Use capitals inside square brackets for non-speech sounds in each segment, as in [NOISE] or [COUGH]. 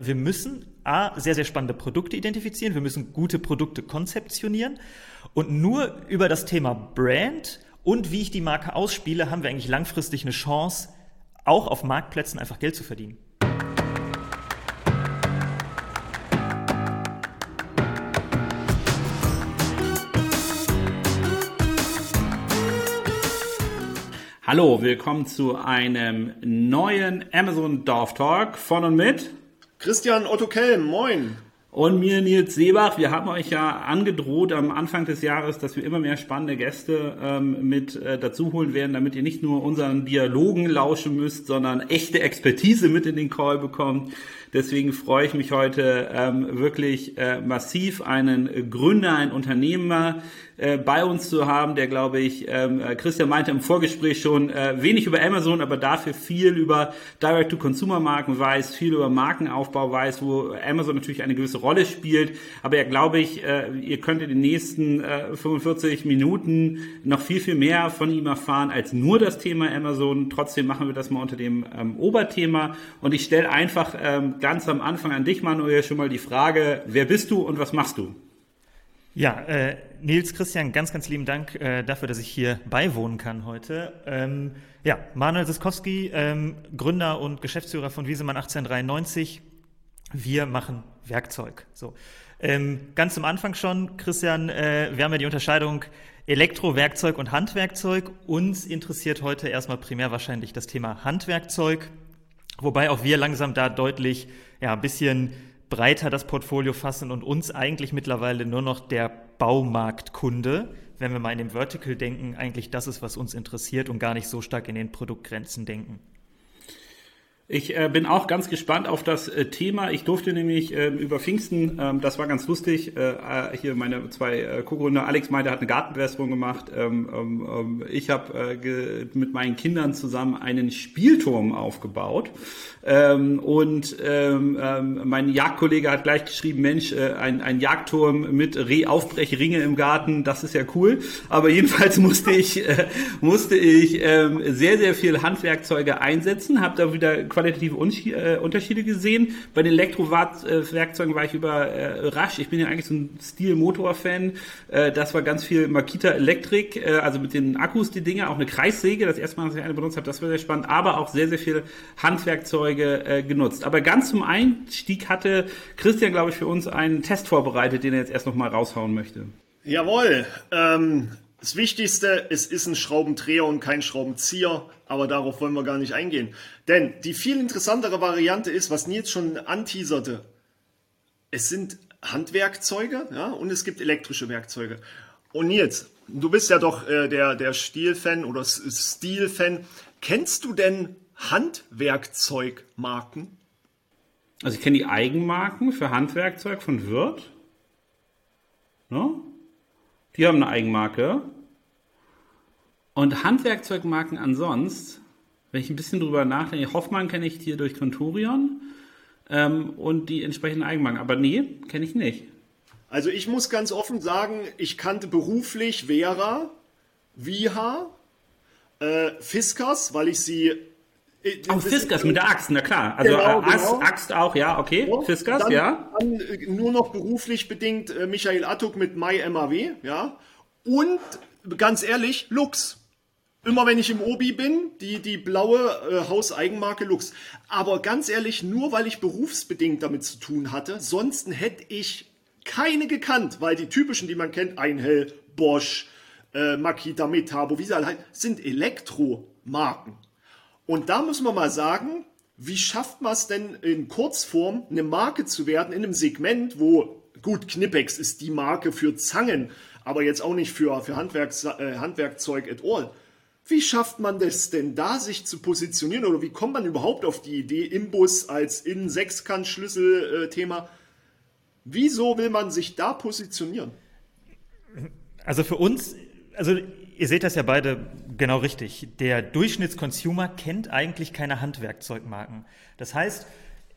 Wir müssen A, sehr, sehr spannende Produkte identifizieren, wir müssen gute Produkte konzeptionieren und nur über das Thema Brand und wie ich die Marke ausspiele, haben wir eigentlich langfristig eine Chance, auch auf Marktplätzen einfach Geld zu verdienen. Hallo, willkommen zu einem neuen Amazon Dorf Talk von und mit Christian Otto Kelm, moin. Und mir Nils Seebach. Wir haben euch ja angedroht am Anfang des Jahres, dass wir immer mehr spannende Gäste ähm, mit äh, dazu holen werden, damit ihr nicht nur unseren Dialogen lauschen müsst, sondern echte Expertise mit in den Call bekommt. Deswegen freue ich mich heute ähm, wirklich äh, massiv, einen Gründer, einen Unternehmer äh, bei uns zu haben, der, glaube ich, ähm, äh, Christian meinte im Vorgespräch schon, äh, wenig über Amazon, aber dafür viel über Direct-to-Consumer-Marken weiß, viel über Markenaufbau weiß, wo Amazon natürlich eine gewisse Rolle spielt. Aber ja, glaube ich, äh, ihr könnt in den nächsten äh, 45 Minuten noch viel, viel mehr von ihm erfahren als nur das Thema Amazon. Trotzdem machen wir das mal unter dem ähm, Oberthema. Und ich stelle einfach ähm, ganz am Anfang an dich, Manuel, schon mal die Frage, wer bist du und was machst du? Ja, äh, Nils Christian, ganz, ganz lieben Dank äh, dafür, dass ich hier beiwohnen kann heute. Ähm, ja, Manuel Siskowski, ähm, Gründer und Geschäftsführer von Wiesemann 1893. Wir machen Werkzeug. So. Ähm, ganz zum Anfang schon, Christian, äh, wir haben ja die Unterscheidung Elektrowerkzeug und Handwerkzeug. Uns interessiert heute erstmal primär wahrscheinlich das Thema Handwerkzeug. Wobei auch wir langsam da deutlich ja, ein bisschen breiter das Portfolio fassen und uns eigentlich mittlerweile nur noch der Baumarktkunde, wenn wir mal in dem Vertical denken, eigentlich das ist, was uns interessiert und gar nicht so stark in den Produktgrenzen denken. Ich äh, bin auch ganz gespannt auf das äh, Thema. Ich durfte nämlich äh, über Pfingsten, ähm, das war ganz lustig, äh, äh, hier meine zwei äh, Co-Gründer, Alex meinte, hat eine Gartenbewässerung gemacht. Ähm, ähm, ähm ich habe mit meinen Kindern zusammen einen Spielturm aufgebaut. Ähm, und ähm, mein Jagdkollege hat gleich geschrieben, Mensch, ein, ein Jagdturm mit Rehaufbrechringe im Garten, das ist ja cool. Aber jedenfalls [LAUGHS] musste ich, musste ich sehr, sehr viel Handwerkzeuge einsetzen, habe da wieder qualitative äh, Unterschiede gesehen. Bei den Elektrowerkzeugen war ich überrascht. Ich bin ja eigentlich so ein Stil-Motor-Fan. Äh, das war ganz viel Makita Elektrik, äh, also mit den Akkus die Dinge, auch eine Kreissäge, das erste Mal, dass ich eine benutzt habe, das war sehr spannend, aber auch sehr, sehr viele Handwerkzeuge genutzt. Aber ganz zum Einstieg hatte Christian, glaube ich, für uns einen Test vorbereitet, den er jetzt erst nochmal raushauen möchte. Jawohl. Ähm, das Wichtigste, es ist ein Schraubendreher und kein Schraubenzieher, aber darauf wollen wir gar nicht eingehen. Denn die viel interessantere Variante ist, was Nils schon anteaserte. Es sind Handwerkzeuge ja, und es gibt elektrische Werkzeuge. Und Nils, du bist ja doch äh, der, der Stil-Fan oder Stil-Fan. Kennst du denn Handwerkzeugmarken? Also ich kenne die Eigenmarken für Handwerkzeug von Wirt. No? Die haben eine Eigenmarke. Und Handwerkzeugmarken ansonsten, wenn ich ein bisschen drüber nachdenke, Hoffmann kenne ich hier durch Conturion ähm, und die entsprechenden Eigenmarken. Aber nee, kenne ich nicht. Also ich muss ganz offen sagen, ich kannte beruflich Vera, Viha, äh, Fiskars, weil ich sie äh, oh, Fiskars mit der Axt, na klar. Also genau, äh, genau. Axt auch, ja, okay. Ja, Fiskars, dann, ja. Dann äh, nur noch beruflich bedingt äh, Michael Attuk mit Mai MAW, ja. Und ganz ehrlich, Lux. Immer wenn ich im Obi bin, die, die blaue äh, Hauseigenmarke Lux. Aber ganz ehrlich, nur weil ich berufsbedingt damit zu tun hatte, sonst hätte ich keine gekannt, weil die typischen, die man kennt, Einhell, Bosch, äh, Makita, Metabo, wie sie alle sind Elektromarken. Und da muss man mal sagen, wie schafft man es denn in Kurzform, eine Marke zu werden in einem Segment, wo, gut, Knipex ist die Marke für Zangen, aber jetzt auch nicht für, für Handwerks, äh, Handwerkzeug at all. Wie schafft man das denn da, sich zu positionieren? Oder wie kommt man überhaupt auf die Idee, Imbus als In-Sechskant-Schlüssel-Thema? Wieso will man sich da positionieren? Also für uns, also Ihr seht das ja beide genau richtig. Der Durchschnittsconsumer kennt eigentlich keine Handwerkzeugmarken. Das heißt,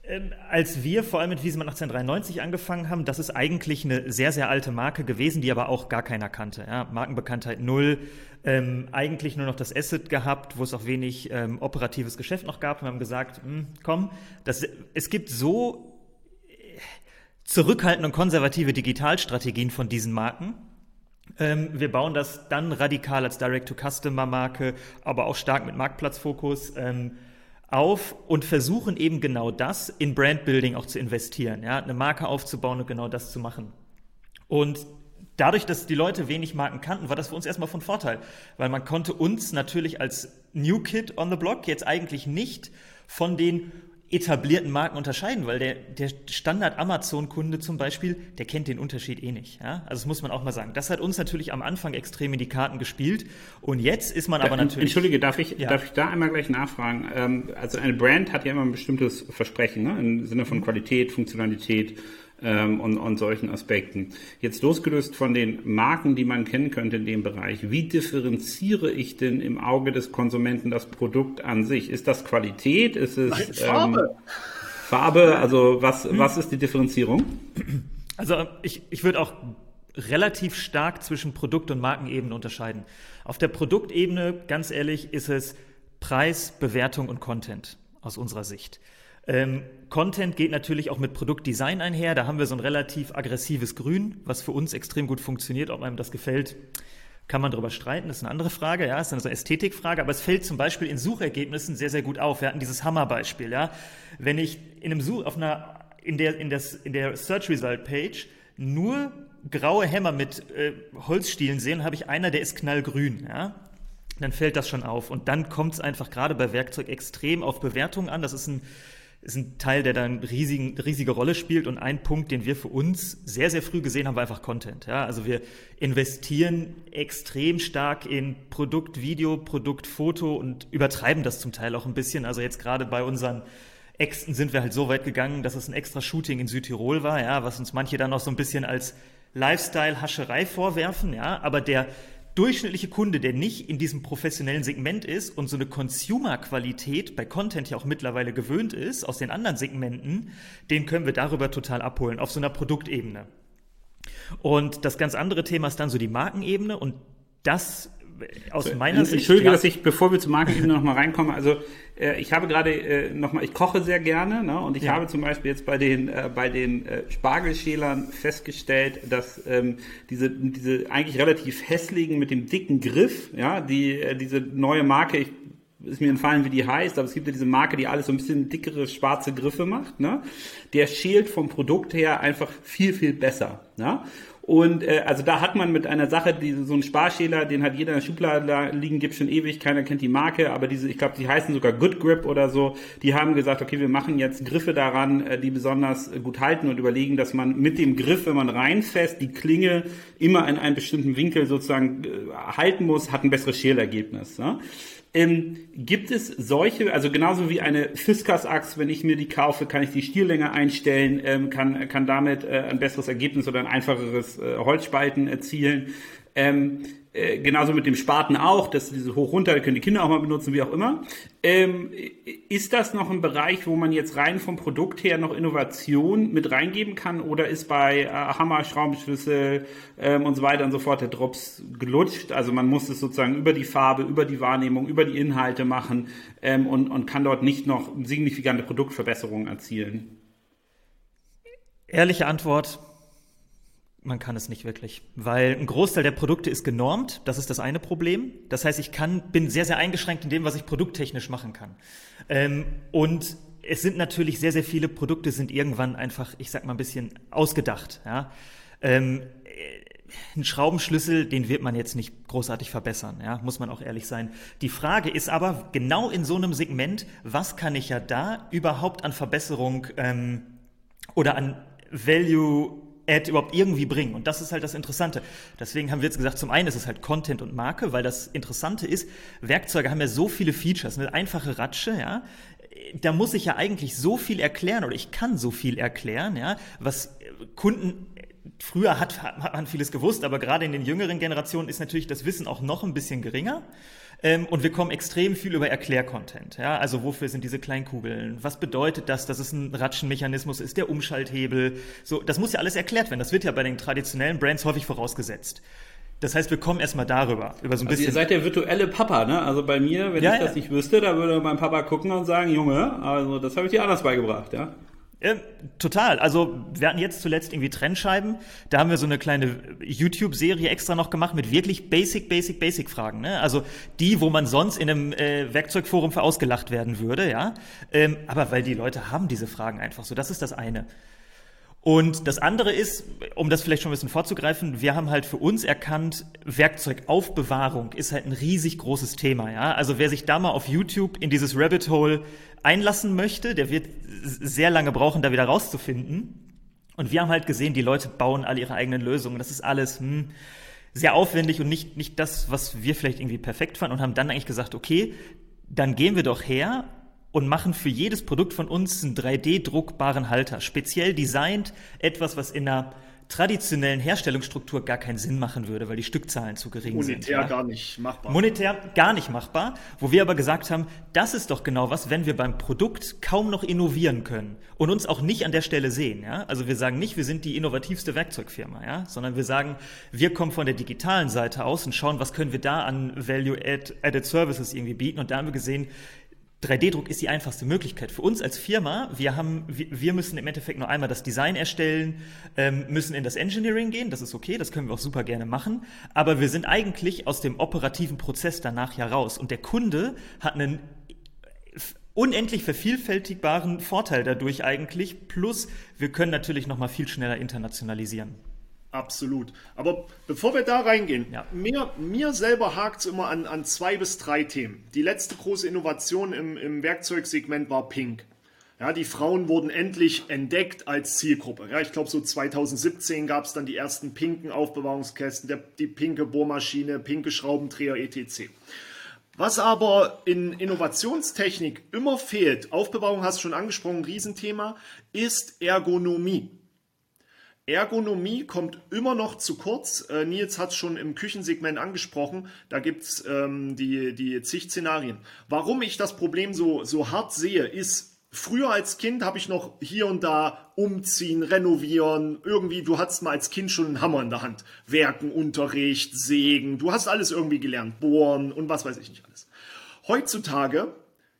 ähm, als wir vor allem mit Wiesemann 1893 angefangen haben, das ist eigentlich eine sehr, sehr alte Marke gewesen, die aber auch gar keiner kannte. Ja, Markenbekanntheit null, ähm, eigentlich nur noch das Asset gehabt, wo es auch wenig ähm, operatives Geschäft noch gab. Wir haben gesagt, hm, komm, das, es gibt so zurückhaltende und konservative Digitalstrategien von diesen Marken. Ähm, wir bauen das dann radikal als Direct-to-Customer-Marke, aber auch stark mit Marktplatzfokus ähm, auf und versuchen eben genau das in Brandbuilding auch zu investieren, ja, eine Marke aufzubauen und genau das zu machen. Und dadurch, dass die Leute wenig Marken kannten, war das für uns erstmal von Vorteil, weil man konnte uns natürlich als New Kid on the Block jetzt eigentlich nicht von den etablierten Marken unterscheiden, weil der, der Standard-Amazon-Kunde zum Beispiel, der kennt den Unterschied eh nicht. Ja? Also das muss man auch mal sagen. Das hat uns natürlich am Anfang extrem in die Karten gespielt und jetzt ist man aber natürlich... Entschuldige, darf ich, ja. darf ich da einmal gleich nachfragen? Ähm, also eine Brand hat ja immer ein bestimmtes Versprechen, ne? im Sinne von Qualität, Funktionalität ähm, und, und solchen Aspekten. Jetzt losgelöst von den Marken, die man kennen könnte in dem Bereich, wie differenziere ich denn im Auge des Konsumenten das Produkt an sich? Ist das Qualität? Ist es Nein, Farbe? Ähm, Farbe? Also was, hm. was ist die Differenzierung? Also ich, ich würde auch relativ stark zwischen Produkt- und Markenebene unterscheiden. Auf der Produktebene, ganz ehrlich, ist es Preis, Bewertung und Content aus unserer Sicht. Ähm, Content geht natürlich auch mit Produktdesign einher. Da haben wir so ein relativ aggressives Grün, was für uns extrem gut funktioniert. Ob einem das gefällt, kann man darüber streiten. Das ist eine andere Frage. Ja, das ist eine Ästhetikfrage. Aber es fällt zum Beispiel in Suchergebnissen sehr, sehr gut auf. Wir hatten dieses Hammerbeispiel. Ja, wenn ich in einem Such auf einer in der in das in der Search Result Page nur graue Hämmer mit äh, Holzstielen sehe, dann habe ich einer, der ist knallgrün. Ja, dann fällt das schon auf. Und dann kommt es einfach gerade bei Werkzeug extrem auf Bewertung an. Das ist ein ist ein Teil, der da eine riesigen, riesige Rolle spielt. Und ein Punkt, den wir für uns sehr, sehr früh gesehen haben, war einfach Content. Ja, also wir investieren extrem stark in Produkt, Video, Produkt, Foto und übertreiben das zum Teil auch ein bisschen. Also jetzt gerade bei unseren Äxten sind wir halt so weit gegangen, dass es ein extra Shooting in Südtirol war, ja, was uns manche dann noch so ein bisschen als Lifestyle-Hascherei vorwerfen, ja, aber der, durchschnittliche Kunde, der nicht in diesem professionellen Segment ist und so eine Consumer-Qualität bei Content ja auch mittlerweile gewöhnt ist aus den anderen Segmenten, den können wir darüber total abholen, auf so einer Produktebene. Und das ganz andere Thema ist dann so die Markenebene und das aus meiner Sicht. Entschuldige, ja. dass ich, bevor wir zur Markenebene nochmal reinkommen, also äh, ich habe gerade äh, nochmal, ich koche sehr gerne ne? und ich ja. habe zum Beispiel jetzt bei den, äh, bei den äh, Spargelschälern festgestellt, dass ähm, diese, diese eigentlich relativ hässlichen mit dem dicken Griff, ja, die, äh, diese neue Marke, ich ist mir entfallen, wie die heißt, aber es gibt ja diese Marke, die alles so ein bisschen dickere schwarze Griffe macht, ne? Der schält vom Produkt her einfach viel, viel besser, ne? Und äh, also da hat man mit einer Sache, die, so ein Sparschäler, den hat jeder in der Schublade liegen, gibt schon ewig, keiner kennt die Marke, aber diese, ich glaube, die heißen sogar Good Grip oder so, die haben gesagt, okay, wir machen jetzt Griffe daran, äh, die besonders äh, gut halten und überlegen, dass man mit dem Griff, wenn man reinfasst, die Klinge immer in einem bestimmten Winkel sozusagen äh, halten muss, hat ein besseres Schälergebnis. Ne? Ähm, gibt es solche, also genauso wie eine Fiskas-Axt, wenn ich mir die kaufe, kann ich die Stiellänge einstellen, ähm, kann, kann damit äh, ein besseres Ergebnis oder ein einfacheres äh, Holzspalten erzielen. Ähm, äh, genauso mit dem Spaten auch, dass diese hoch runter, können die Kinder auch mal benutzen, wie auch immer. Ähm, ist das noch ein Bereich, wo man jetzt rein vom Produkt her noch Innovation mit reingeben kann oder ist bei äh, Hammer, Schraubenschlüssel ähm, und so weiter und so fort der Drops gelutscht? Also man muss es sozusagen über die Farbe, über die Wahrnehmung, über die Inhalte machen ähm, und, und kann dort nicht noch signifikante Produktverbesserungen erzielen. Ehrliche Antwort, man kann es nicht wirklich, weil ein Großteil der Produkte ist genormt. Das ist das eine Problem. Das heißt, ich kann, bin sehr, sehr eingeschränkt in dem, was ich produkttechnisch machen kann. Ähm, und es sind natürlich sehr, sehr viele Produkte sind irgendwann einfach, ich sag mal ein bisschen ausgedacht. Ja? Ähm, ein Schraubenschlüssel, den wird man jetzt nicht großartig verbessern, ja, muss man auch ehrlich sein. Die Frage ist aber genau in so einem Segment, was kann ich ja da überhaupt an Verbesserung ähm, oder an Value Ad überhaupt irgendwie bringen. Und das ist halt das Interessante. Deswegen haben wir jetzt gesagt, zum einen ist es halt Content und Marke, weil das Interessante ist, Werkzeuge haben ja so viele Features, eine einfache Ratsche, ja. Da muss ich ja eigentlich so viel erklären oder ich kann so viel erklären, ja, was Kunden früher hat, hat man vieles gewusst, aber gerade in den jüngeren Generationen ist natürlich das Wissen auch noch ein bisschen geringer. Ähm, und wir kommen extrem viel über Erklärcontent. Ja? Also wofür sind diese Kleinkugeln? Was bedeutet das, dass es ein Ratschenmechanismus ist, der Umschalthebel? So, das muss ja alles erklärt werden. Das wird ja bei den traditionellen Brands häufig vorausgesetzt. Das heißt, wir kommen erstmal darüber, über so ein also bisschen. Ihr seid der virtuelle Papa, ne? Also bei mir, wenn ja, ich ja. das nicht wüsste, da würde mein Papa gucken und sagen, Junge, also das habe ich dir anders beigebracht, ja? Ähm, total. Also wir hatten jetzt zuletzt irgendwie Trennscheiben. Da haben wir so eine kleine YouTube-Serie extra noch gemacht mit wirklich basic, basic, basic Fragen. Ne? Also die, wo man sonst in einem äh, Werkzeugforum für ausgelacht werden würde, ja. Ähm, aber weil die Leute haben diese Fragen einfach so. Das ist das eine. Und das andere ist, um das vielleicht schon ein bisschen vorzugreifen, wir haben halt für uns erkannt, Werkzeugaufbewahrung ist halt ein riesig großes Thema, ja. Also wer sich da mal auf YouTube in dieses Rabbit Hole einlassen möchte, der wird sehr lange brauchen, da wieder rauszufinden. Und wir haben halt gesehen, die Leute bauen alle ihre eigenen Lösungen. Das ist alles hm, sehr aufwendig und nicht, nicht das, was wir vielleicht irgendwie perfekt fanden und haben dann eigentlich gesagt, okay, dann gehen wir doch her und machen für jedes Produkt von uns einen 3D-druckbaren Halter. Speziell designt etwas, was in einer traditionellen Herstellungsstruktur gar keinen Sinn machen würde, weil die Stückzahlen zu gering Monetär sind. Monetär ja? gar nicht machbar. Monetär gar nicht machbar, wo wir aber gesagt haben, das ist doch genau was, wenn wir beim Produkt kaum noch innovieren können und uns auch nicht an der Stelle sehen. Ja? Also wir sagen nicht, wir sind die innovativste Werkzeugfirma, ja? sondern wir sagen, wir kommen von der digitalen Seite aus und schauen, was können wir da an Value-Added Services irgendwie bieten. Und da haben wir gesehen, 3D-Druck ist die einfachste Möglichkeit. Für uns als Firma, wir haben, wir müssen im Endeffekt nur einmal das Design erstellen, ähm, müssen in das Engineering gehen, das ist okay, das können wir auch super gerne machen, aber wir sind eigentlich aus dem operativen Prozess danach ja raus und der Kunde hat einen unendlich vervielfältigbaren Vorteil dadurch eigentlich, plus wir können natürlich noch mal viel schneller internationalisieren. Absolut. Aber bevor wir da reingehen, ja. mir, mir selber hakt es immer an, an zwei bis drei Themen. Die letzte große Innovation im, im Werkzeugsegment war Pink. Ja, die Frauen wurden endlich entdeckt als Zielgruppe. Ja, ich glaube, so 2017 gab es dann die ersten pinken Aufbewahrungskästen, der, die pinke Bohrmaschine, pinke Schraubendreher, etc. Was aber in Innovationstechnik immer fehlt, Aufbewahrung hast du schon angesprochen, Riesenthema, ist Ergonomie. Ergonomie kommt immer noch zu kurz. Äh, Nils hat es schon im Küchensegment angesprochen. Da gibt es ähm, die, die zig Szenarien. Warum ich das Problem so, so hart sehe, ist, Früher als Kind habe ich noch hier und da umziehen, renovieren. Irgendwie, du hattest mal als Kind schon einen Hammer in der Hand. Werken, Unterricht, Sägen. Du hast alles irgendwie gelernt. Bohren und was weiß ich nicht alles. Heutzutage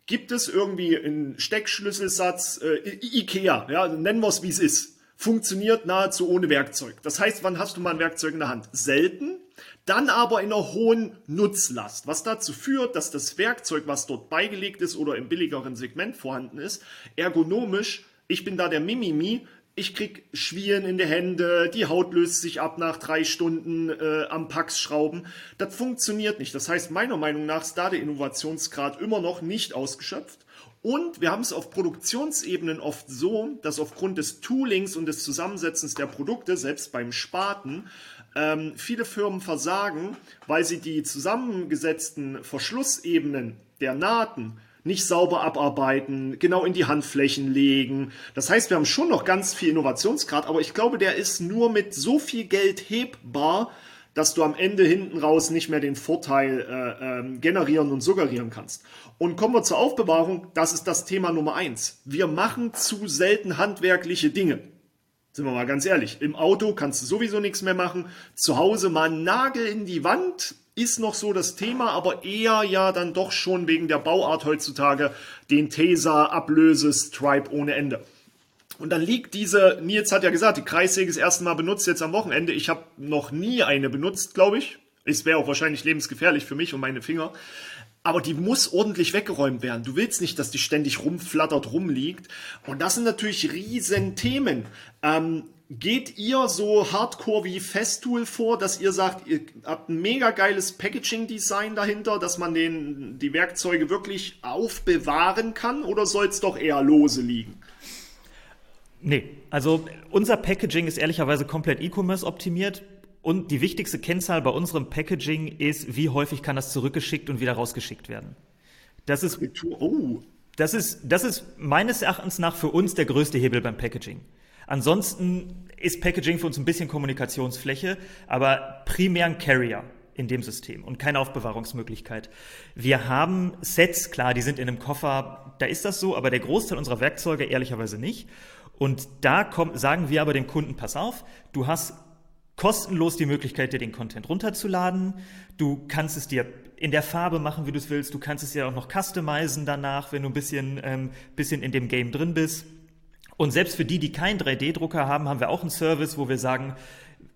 gibt es irgendwie einen Steckschlüsselsatz, äh, Ikea, ja, nennen wir es wie es ist funktioniert nahezu ohne Werkzeug. Das heißt, wann hast du mal ein Werkzeug in der Hand? Selten, dann aber in einer hohen Nutzlast, was dazu führt, dass das Werkzeug, was dort beigelegt ist oder im billigeren Segment vorhanden ist, ergonomisch, ich bin da der Mimimi, ich krieg Schwieren in die Hände, die Haut löst sich ab nach drei Stunden äh, am Pax-Schrauben. Das funktioniert nicht. Das heißt, meiner Meinung nach ist da der Innovationsgrad immer noch nicht ausgeschöpft. Und wir haben es auf Produktionsebenen oft so, dass aufgrund des Toolings und des Zusammensetzens der Produkte, selbst beim Spaten, ähm, viele Firmen versagen, weil sie die zusammengesetzten Verschlussebenen der Nahten nicht sauber abarbeiten, genau in die Handflächen legen. Das heißt, wir haben schon noch ganz viel Innovationsgrad, aber ich glaube, der ist nur mit so viel Geld hebbar, dass du am Ende hinten raus nicht mehr den Vorteil äh, äh, generieren und suggerieren kannst. Und kommen wir zur Aufbewahrung, das ist das Thema Nummer eins. Wir machen zu selten handwerkliche Dinge. Sind wir mal ganz ehrlich. Im Auto kannst du sowieso nichts mehr machen. Zu Hause mal einen Nagel in die Wand ist noch so das Thema, aber eher ja dann doch schon wegen der Bauart heutzutage den Taser, Ablöse, Stripe ohne Ende. Und dann liegt diese, Nils hat ja gesagt, die Kreissäge das erste Mal benutzt jetzt am Wochenende. Ich habe noch nie eine benutzt, glaube ich. Es wäre auch wahrscheinlich lebensgefährlich für mich und meine Finger. Aber die muss ordentlich weggeräumt werden. Du willst nicht, dass die ständig rumflattert, rumliegt. Und das sind natürlich riesen Themen. Ähm, geht ihr so hardcore wie Festool vor, dass ihr sagt, ihr habt ein mega geiles Packaging-Design dahinter, dass man den, die Werkzeuge wirklich aufbewahren kann? Oder soll es doch eher lose liegen? Nee, also unser Packaging ist ehrlicherweise komplett E-Commerce optimiert. Und die wichtigste Kennzahl bei unserem Packaging ist, wie häufig kann das zurückgeschickt und wieder rausgeschickt werden. Das ist, das ist, das ist meines Erachtens nach für uns der größte Hebel beim Packaging. Ansonsten ist Packaging für uns ein bisschen Kommunikationsfläche, aber primär ein Carrier in dem System und keine Aufbewahrungsmöglichkeit. Wir haben Sets, klar, die sind in einem Koffer, da ist das so, aber der Großteil unserer Werkzeuge ehrlicherweise nicht. Und da kommt, sagen wir aber dem Kunden, pass auf, du hast kostenlos die Möglichkeit, dir den Content runterzuladen. Du kannst es dir in der Farbe machen, wie du es willst. Du kannst es ja auch noch customizen danach, wenn du ein bisschen, ähm, bisschen in dem Game drin bist. Und selbst für die, die keinen 3D-Drucker haben, haben wir auch einen Service, wo wir sagen,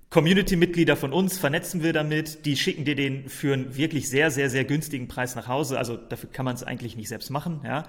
Community-Mitglieder von uns vernetzen wir damit, die schicken dir den für einen wirklich sehr, sehr, sehr günstigen Preis nach Hause. Also dafür kann man es eigentlich nicht selbst machen, ja.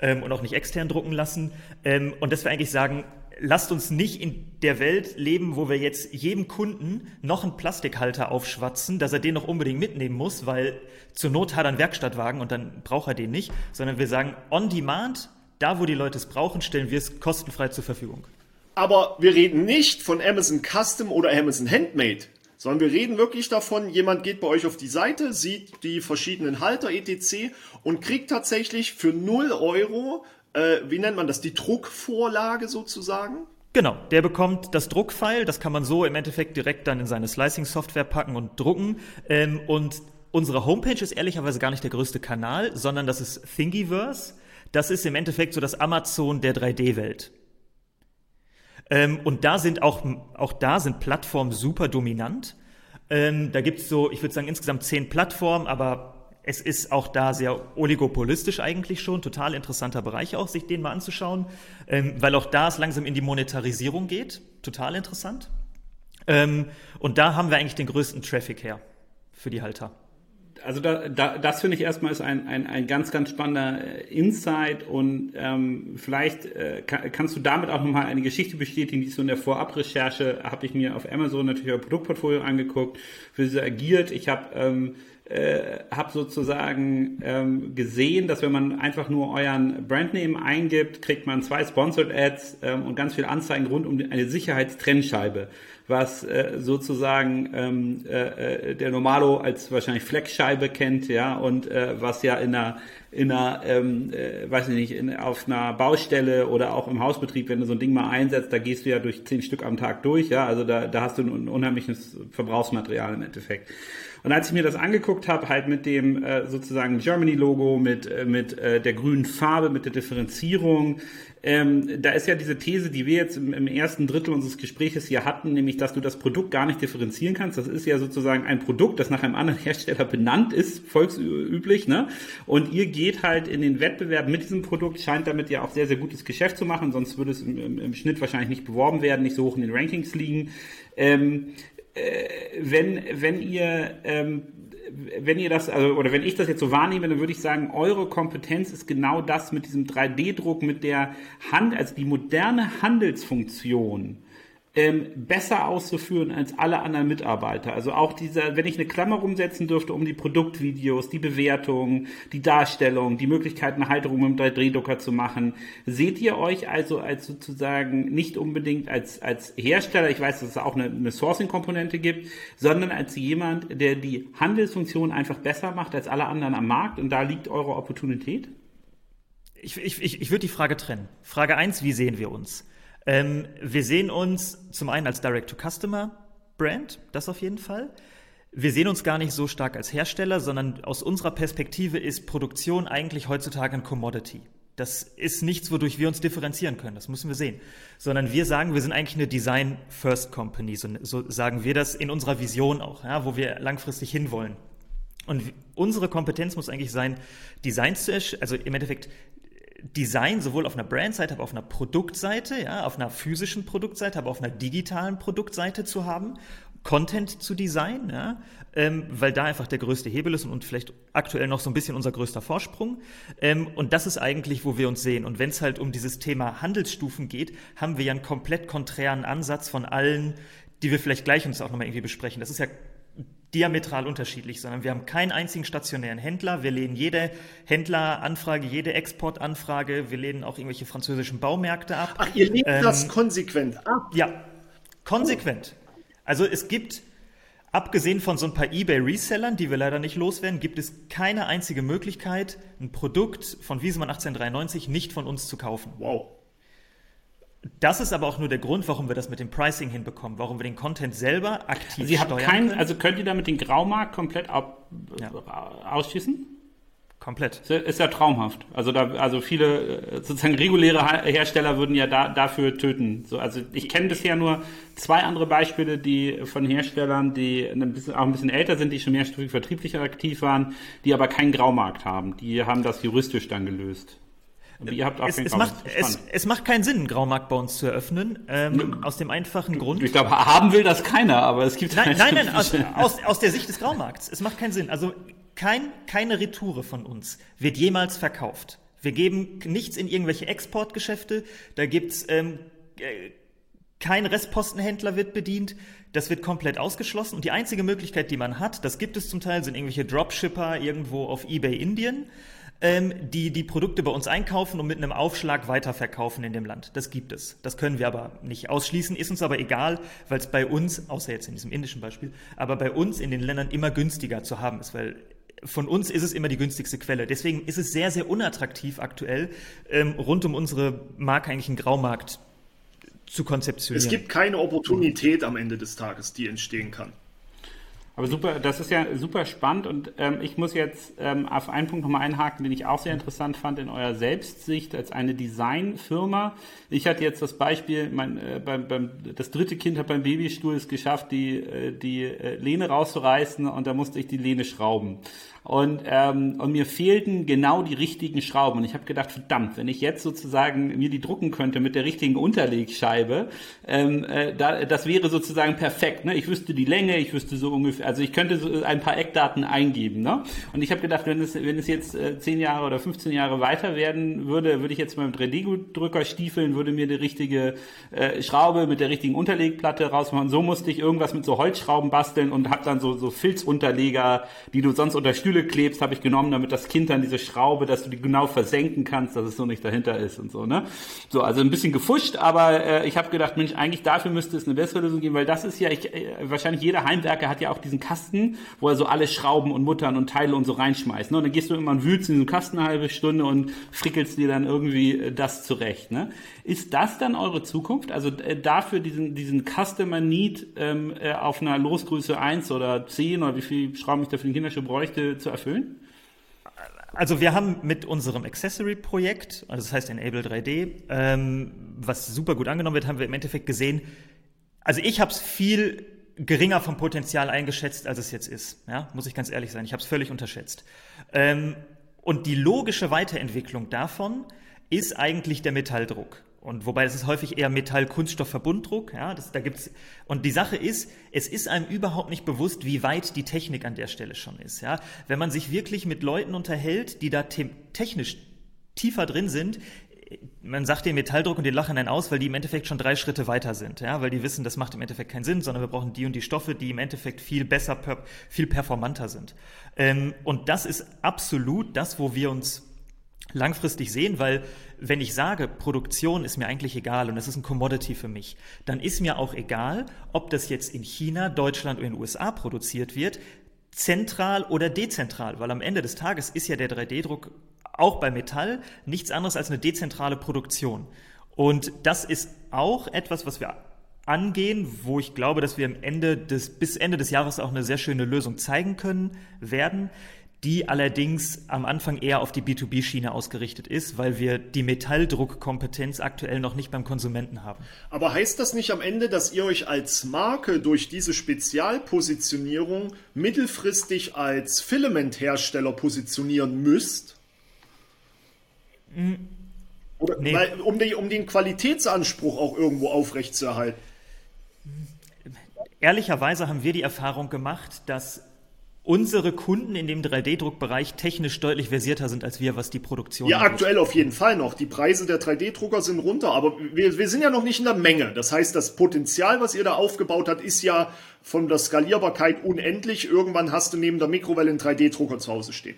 Ähm, und auch nicht extern drucken lassen. Ähm, und dass wir eigentlich sagen, lasst uns nicht in der Welt leben, wo wir jetzt jedem Kunden noch einen Plastikhalter aufschwatzen, dass er den noch unbedingt mitnehmen muss, weil zur Not hat er einen Werkstattwagen und dann braucht er den nicht, sondern wir sagen, on demand, da wo die Leute es brauchen, stellen wir es kostenfrei zur Verfügung. Aber wir reden nicht von Amazon Custom oder Amazon Handmade, sondern wir reden wirklich davon, jemand geht bei euch auf die Seite, sieht die verschiedenen Halter etc. und kriegt tatsächlich für 0 Euro äh, wie nennt man das, die Druckvorlage sozusagen? Genau, der bekommt das Druckfile, das kann man so im Endeffekt direkt dann in seine Slicing-Software packen und drucken. Ähm, und unsere Homepage ist ehrlicherweise gar nicht der größte Kanal, sondern das ist Thingiverse. Das ist im Endeffekt so das Amazon der 3D-Welt. Ähm, und da sind auch, auch da sind Plattformen super dominant. Ähm, da gibt's so, ich würde sagen, insgesamt zehn Plattformen, aber es ist auch da sehr oligopolistisch eigentlich schon, total interessanter Bereich auch, sich den mal anzuschauen, ähm, weil auch da es langsam in die Monetarisierung geht, total interessant. Ähm, und da haben wir eigentlich den größten Traffic her für die Halter. Also da, da, das finde ich erstmal ist ein, ein, ein ganz, ganz spannender äh, Insight und ähm, vielleicht äh, kann, kannst du damit auch nochmal eine Geschichte bestätigen, die so in der Vorabrecherche habe ich mir auf Amazon natürlich euer Produktportfolio angeguckt, für sie agiert. Ich habe ähm, äh, habe sozusagen ähm, gesehen, dass wenn man einfach nur euren Brandname eingibt, kriegt man zwei Sponsored Ads ähm, und ganz viele Anzeigen rund um eine Sicherheitstrennscheibe, was äh, sozusagen ähm, äh, äh, der Normalo als wahrscheinlich Fleckscheibe kennt, ja, und äh, was ja in einer in einer, ähm, äh, weiß ich nicht, in, auf einer Baustelle oder auch im Hausbetrieb, wenn du so ein Ding mal einsetzt, da gehst du ja durch zehn Stück am Tag durch, ja, also da, da hast du ein unheimliches Verbrauchsmaterial im Endeffekt. Und als ich mir das angeguckt habe, halt mit dem äh, sozusagen Germany-Logo, mit, äh, mit äh, der grünen Farbe, mit der Differenzierung, ähm, da ist ja diese These, die wir jetzt im, im, ersten Drittel unseres Gespräches hier hatten, nämlich, dass du das Produkt gar nicht differenzieren kannst. Das ist ja sozusagen ein Produkt, das nach einem anderen [LAUGHS] Hersteller benannt ist, volksüblich, ne? Und ihr geht halt in den Wettbewerb mit diesem Produkt, scheint damit ja auch sehr, sehr gutes Geschäft zu machen, sonst würde es im, im, im Schnitt wahrscheinlich nicht beworben werden, nicht so hoch in den Rankings liegen. Ähm, äh, wenn, wenn ihr ähm, wenn ihr das, also, oder wenn ich das jetzt so wahrnehme, dann würde ich sagen, eure Kompetenz ist genau das mit diesem 3D-Druck, mit der Hand, also die moderne Handelsfunktion ähm, besser auszuführen als alle anderen Mitarbeiter. Also auch dieser, wenn ich eine Klammer rumsetzen dürfte um die Produktvideos, die Bewertung, die Darstellung, die Möglichkeit, eine Halterung mit dem 3D-Drucker zu machen, seht ihr euch also als sozusagen nicht unbedingt als, als Hersteller, ich weiß, dass es auch eine, eine Sourcing-Komponente gibt, sondern als jemand, der die Handelsfunktion einfach besser macht als alle anderen am Markt und da liegt eure Opportunität? Ich, ich, ich, ich würde die Frage trennen. Frage eins: wie sehen wir uns? Ähm, wir sehen uns zum einen als Direct-to-Customer-Brand, das auf jeden Fall. Wir sehen uns gar nicht so stark als Hersteller, sondern aus unserer Perspektive ist Produktion eigentlich heutzutage ein Commodity. Das ist nichts, wodurch wir uns differenzieren können, das müssen wir sehen. Sondern wir sagen, wir sind eigentlich eine Design-First-Company, so, so, sagen wir das in unserer Vision auch, ja, wo wir langfristig hinwollen. Und unsere Kompetenz muss eigentlich sein, Designs zu, also im Endeffekt Design sowohl auf einer Brandseite, aber auf einer Produktseite, ja, auf einer physischen Produktseite, aber auf einer digitalen Produktseite zu haben, Content zu designen, ja, ähm, weil da einfach der größte Hebel ist und, vielleicht aktuell noch so ein bisschen unser größter Vorsprung. Ähm, und das ist eigentlich, wo wir uns sehen. Und wenn es halt um dieses Thema Handelsstufen geht, haben wir ja einen komplett konträren Ansatz von allen, die wir vielleicht gleich uns auch nochmal irgendwie besprechen. Das ist ja diametral unterschiedlich, sondern wir haben keinen einzigen stationären Händler. Wir lehnen jede Händleranfrage, jede Exportanfrage, wir lehnen auch irgendwelche französischen Baumärkte ab. Ach, ihr lehnt ähm, das konsequent ab? Ja, konsequent. Also es gibt, abgesehen von so ein paar eBay-Resellern, die wir leider nicht loswerden, gibt es keine einzige Möglichkeit, ein Produkt von Wiesemann 1893 nicht von uns zu kaufen. Wow. Das ist aber auch nur der Grund, warum wir das mit dem Pricing hinbekommen, warum wir den Content selber aktiv Sie steuern kein, können. Also könnt ihr damit den Graumarkt komplett ab, ja. ausschießen? Komplett. Ist ja traumhaft. Also da, also viele äh, sozusagen reguläre Hersteller würden ja da, dafür töten. So, also ich kenne bisher nur zwei andere Beispiele, die von Herstellern, die ein bisschen, auch ein bisschen älter sind, die schon mehrstufig vertrieblich aktiv waren, die aber keinen Graumarkt haben. Die haben das juristisch dann gelöst. Und ihr habt auch es, es, macht, es, es, macht keinen Sinn, einen Graumarkt bei uns zu eröffnen. Ähm, aus dem einfachen Grund. Ich glaube, haben will das keiner, aber es gibt. Nein, nein, nein, aus, aus, aus der Sicht des Graumarkts. Es macht keinen Sinn. Also kein, keine Retoure von uns wird jemals verkauft. Wir geben nichts in irgendwelche Exportgeschäfte. Da gibt's ähm, äh, kein Restpostenhändler wird bedient. Das wird komplett ausgeschlossen. Und die einzige Möglichkeit, die man hat, das gibt es zum Teil, sind irgendwelche Dropshipper irgendwo auf eBay Indien ähm, die die Produkte bei uns einkaufen und mit einem Aufschlag weiterverkaufen in dem Land. Das gibt es. Das können wir aber nicht ausschließen, ist uns aber egal, weil es bei uns, außer jetzt in diesem indischen Beispiel, aber bei uns in den Ländern immer günstiger zu haben ist, weil von uns ist es immer die günstigste Quelle. Deswegen ist es sehr, sehr unattraktiv aktuell, ähm, rund um unsere Marke eigentlich einen Graumarkt zu konzeptionieren. Es gibt keine Opportunität am Ende des Tages, die entstehen kann. Aber super, das ist ja super spannend und ähm, ich muss jetzt ähm, auf einen Punkt nochmal einhaken, den ich auch sehr interessant fand in eurer Selbstsicht als eine Designfirma. Ich hatte jetzt das Beispiel, mein, äh, beim, beim, das dritte Kind hat beim Babystuhl es geschafft, die, äh, die äh, Lehne rauszureißen und da musste ich die Lehne schrauben. Und, ähm, und mir fehlten genau die richtigen Schrauben. Und ich habe gedacht, verdammt, wenn ich jetzt sozusagen mir die drucken könnte mit der richtigen Unterlegscheibe, ähm, äh, da, das wäre sozusagen perfekt. Ne? Ich wüsste die Länge, ich wüsste so ungefähr, also ich könnte so ein paar Eckdaten eingeben. Ne? Und ich habe gedacht, wenn es, wenn es jetzt äh, 10 Jahre oder 15 Jahre weiter werden würde, würde ich jetzt mit dem 3D-Drucker stiefeln, würde mir die richtige äh, Schraube mit der richtigen Unterlegplatte rausmachen. So musste ich irgendwas mit so Holzschrauben basteln und habe dann so, so Filzunterleger, die du sonst unterstützt Stühle klebst, habe ich genommen, damit das Kind dann diese Schraube, dass du die genau versenken kannst, dass es so nicht dahinter ist und so, ne? So, also ein bisschen gefuscht, aber äh, ich habe gedacht, Mensch, eigentlich dafür müsste es eine bessere Lösung geben, weil das ist ja, ich, äh, wahrscheinlich jeder Heimwerker hat ja auch diesen Kasten, wo er so alle Schrauben und Muttern und Teile und so reinschmeißt, ne? Und dann gehst du immer und wühlst in diesem Kasten eine halbe Stunde und frickelst dir dann irgendwie äh, das zurecht, ne? Ist das dann eure Zukunft? Also äh, dafür diesen, diesen Customer Need ähm, äh, auf einer Losgröße 1 oder 10 oder wie viel Schrauben ich da für den Kinderschuh bräuchte, zu erfüllen? Also wir haben mit unserem Accessory-Projekt, also das heißt Enable 3D, ähm, was super gut angenommen wird, haben wir im Endeffekt gesehen, also ich habe es viel geringer vom Potenzial eingeschätzt, als es jetzt ist. Ja, muss ich ganz ehrlich sein. Ich habe es völlig unterschätzt. Ähm, und die logische Weiterentwicklung davon ist eigentlich der Metalldruck. Und wobei es ist häufig eher Metall-Kunststoff-Verbunddruck, ja, das, da gibt's, und die Sache ist, es ist einem überhaupt nicht bewusst, wie weit die Technik an der Stelle schon ist, ja. Wenn man sich wirklich mit Leuten unterhält, die da technisch tiefer drin sind, man sagt den Metalldruck und den lachen dann aus, weil die im Endeffekt schon drei Schritte weiter sind, ja, weil die wissen, das macht im Endeffekt keinen Sinn, sondern wir brauchen die und die Stoffe, die im Endeffekt viel besser, viel performanter sind. Ähm, und das ist absolut das, wo wir uns langfristig sehen, weil wenn ich sage, Produktion ist mir eigentlich egal und es ist ein Commodity für mich, dann ist mir auch egal, ob das jetzt in China, Deutschland oder in den USA produziert wird, zentral oder dezentral, weil am Ende des Tages ist ja der 3D-Druck auch bei Metall nichts anderes als eine dezentrale Produktion. Und das ist auch etwas, was wir angehen, wo ich glaube, dass wir am Ende des, bis Ende des Jahres auch eine sehr schöne Lösung zeigen können werden die allerdings am Anfang eher auf die B2B-Schiene ausgerichtet ist, weil wir die Metalldruckkompetenz aktuell noch nicht beim Konsumenten haben. Aber heißt das nicht am Ende, dass ihr euch als Marke durch diese Spezialpositionierung mittelfristig als Filamenthersteller positionieren müsst? Hm. Oder, nee. weil, um, die, um den Qualitätsanspruch auch irgendwo aufrechtzuerhalten? Ehrlicherweise haben wir die Erfahrung gemacht, dass unsere Kunden in dem 3D-Druckbereich technisch deutlich versierter sind als wir, was die Produktion Ja, angeht. aktuell auf jeden Fall noch. Die Preise der 3D-Drucker sind runter, aber wir, wir sind ja noch nicht in der Menge. Das heißt, das Potenzial, was ihr da aufgebaut habt, ist ja von der Skalierbarkeit unendlich. Irgendwann hast du neben der Mikrowelle einen 3D-Drucker zu Hause stehen.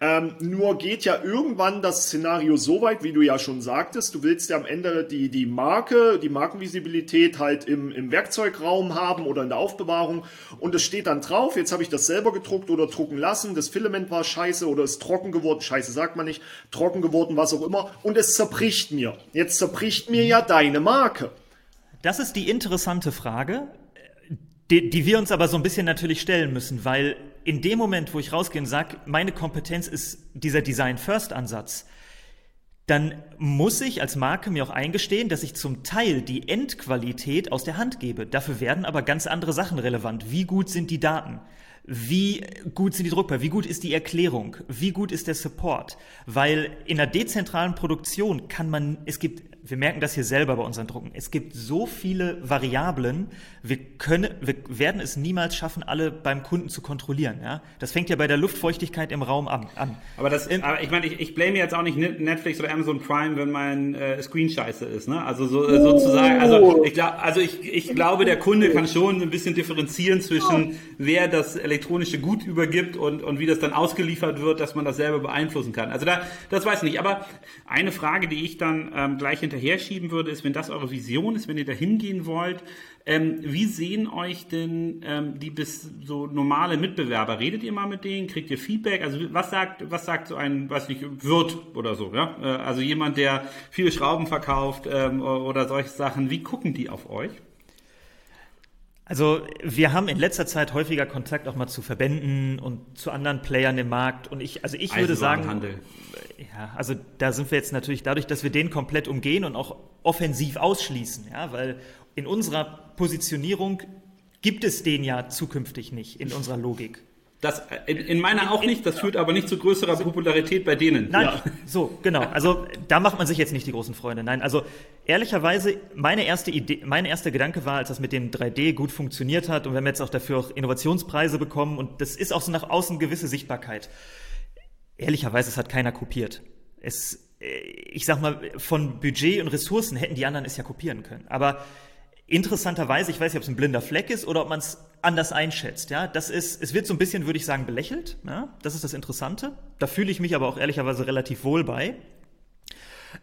Ähm, nur geht ja irgendwann das Szenario so weit, wie du ja schon sagtest. Du willst ja am Ende die, die Marke, die Markenvisibilität halt im, im Werkzeugraum haben oder in der Aufbewahrung. Und es steht dann drauf, jetzt habe ich das selber gedruckt oder drucken lassen. Das Filament war scheiße oder ist trocken geworden. Scheiße sagt man nicht. Trocken geworden, was auch immer. Und es zerbricht mir. Jetzt zerbricht mir ja deine Marke. Das ist die interessante Frage die, die wir uns aber so ein bisschen natürlich stellen müssen, weil in dem Moment, wo ich rausgehe und sage, meine Kompetenz ist dieser Design-First-Ansatz, dann muss ich als Marke mir auch eingestehen, dass ich zum Teil die Endqualität aus der Hand gebe. Dafür werden aber ganz andere Sachen relevant. Wie gut sind die Daten? wie gut sind die Druckbar? Wie gut ist die Erklärung? Wie gut ist der Support? Weil in einer dezentralen Produktion kann man, es gibt, wir merken das hier selber bei unseren Drucken, es gibt so viele Variablen, wir können, wir werden es niemals schaffen, alle beim Kunden zu kontrollieren. Ja? Das fängt ja bei der Luftfeuchtigkeit im Raum an. Aber das, ähm, aber ich meine, ich, ich blame jetzt auch nicht Netflix oder Amazon Prime, wenn mein äh, Screen scheiße ist. Ne? Also so, äh, sozusagen, also ich, glaub, also ich, ich glaube, der Kunde kann schon ein bisschen differenzieren zwischen, wer das elektronische Gut übergibt und, und wie das dann ausgeliefert wird, dass man das selber beeinflussen kann. Also da, das weiß ich nicht. Aber eine Frage, die ich dann ähm, gleich hinterher schieben würde, ist, wenn das eure Vision ist, wenn ihr da hingehen wollt, ähm, wie sehen euch denn ähm, die bis so normale Mitbewerber? Redet ihr mal mit denen? Kriegt ihr Feedback? Also was sagt, was sagt so ein, weiß nicht, Wirt oder so, ja? Äh, also jemand, der viele Schrauben verkauft ähm, oder solche Sachen. Wie gucken die auf euch? Also wir haben in letzter Zeit häufiger Kontakt auch mal zu Verbänden und zu anderen Playern im Markt und ich, also ich würde sagen, Handel. ja, also da sind wir jetzt natürlich dadurch, dass wir den komplett umgehen und auch offensiv ausschließen, ja, weil in unserer Positionierung gibt es den ja zukünftig nicht in unserer Logik. Das, in, in meiner auch nicht, das führt aber nicht zu größerer Popularität bei denen. Nein, ja. so, genau. Also da macht man sich jetzt nicht die großen Freunde. Nein, also ehrlicherweise, meine erste Idee, mein erster Gedanke war, als das mit dem 3D gut funktioniert hat und wir haben jetzt auch dafür auch Innovationspreise bekommen und das ist auch so nach außen gewisse Sichtbarkeit. Ehrlicherweise, es hat keiner kopiert. Es, äh, ich sag mal, von Budget und Ressourcen hätten die anderen es ja kopieren können. Aber interessanterweise, ich weiß nicht, ob es ein blinder Fleck ist oder ob man es anders einschätzt. Ja, das ist, es wird so ein bisschen, würde ich sagen, belächelt. Ja? Das ist das Interessante. Da fühle ich mich aber auch ehrlicherweise relativ wohl bei.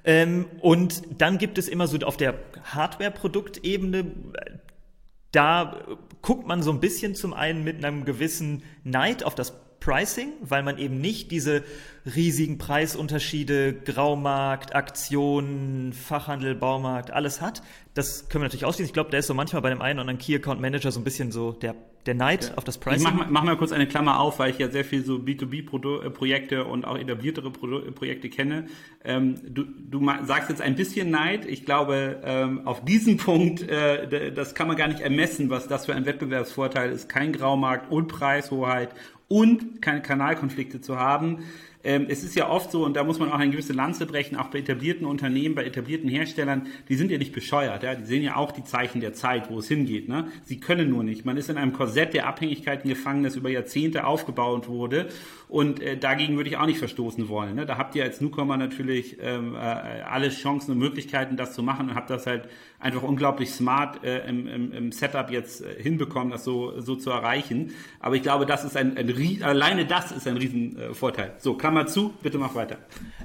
Ähm, und dann gibt es immer so auf der Hardware-Produktebene, da guckt man so ein bisschen zum einen mit einem gewissen Neid auf das Pricing, weil man eben nicht diese riesigen Preisunterschiede, Graumarkt, Aktionen, Fachhandel, Baumarkt, alles hat. Das können wir natürlich ausschließen. Ich glaube, da ist so manchmal bei dem einen oder anderen Key Account Manager so ein bisschen so der, der Neid ja. auf das Pricing. Ich mach, mach mal kurz eine Klammer auf, weil ich ja sehr viel so B2B-Projekte äh, und auch etabliertere Pro äh, Projekte kenne. Ähm, du, du sagst jetzt ein bisschen Neid. Ich glaube, ähm, auf diesen [LAUGHS] Punkt, äh, das kann man gar nicht ermessen, was das für ein Wettbewerbsvorteil ist. Kein Graumarkt und Preishoheit und keine Kanalkonflikte zu haben. Ähm, es ist ja oft so, und da muss man auch eine gewisse Lanze brechen, auch bei etablierten Unternehmen, bei etablierten Herstellern, die sind ja nicht bescheuert, ja? die sehen ja auch die Zeichen der Zeit, wo es hingeht. Ne? Sie können nur nicht. Man ist in einem Korsett der Abhängigkeiten gefangen, das über Jahrzehnte aufgebaut wurde. Und äh, dagegen würde ich auch nicht verstoßen wollen. Ne? Da habt ihr als Newcomer natürlich ähm, äh, alle Chancen und Möglichkeiten, das zu machen und habt das halt einfach unglaublich smart äh, im, im, im, Setup jetzt äh, hinbekommen, das so, so zu erreichen. Aber ich glaube, das ist ein, ein alleine das ist ein Riesenvorteil. So, Klammer zu, bitte mach weiter.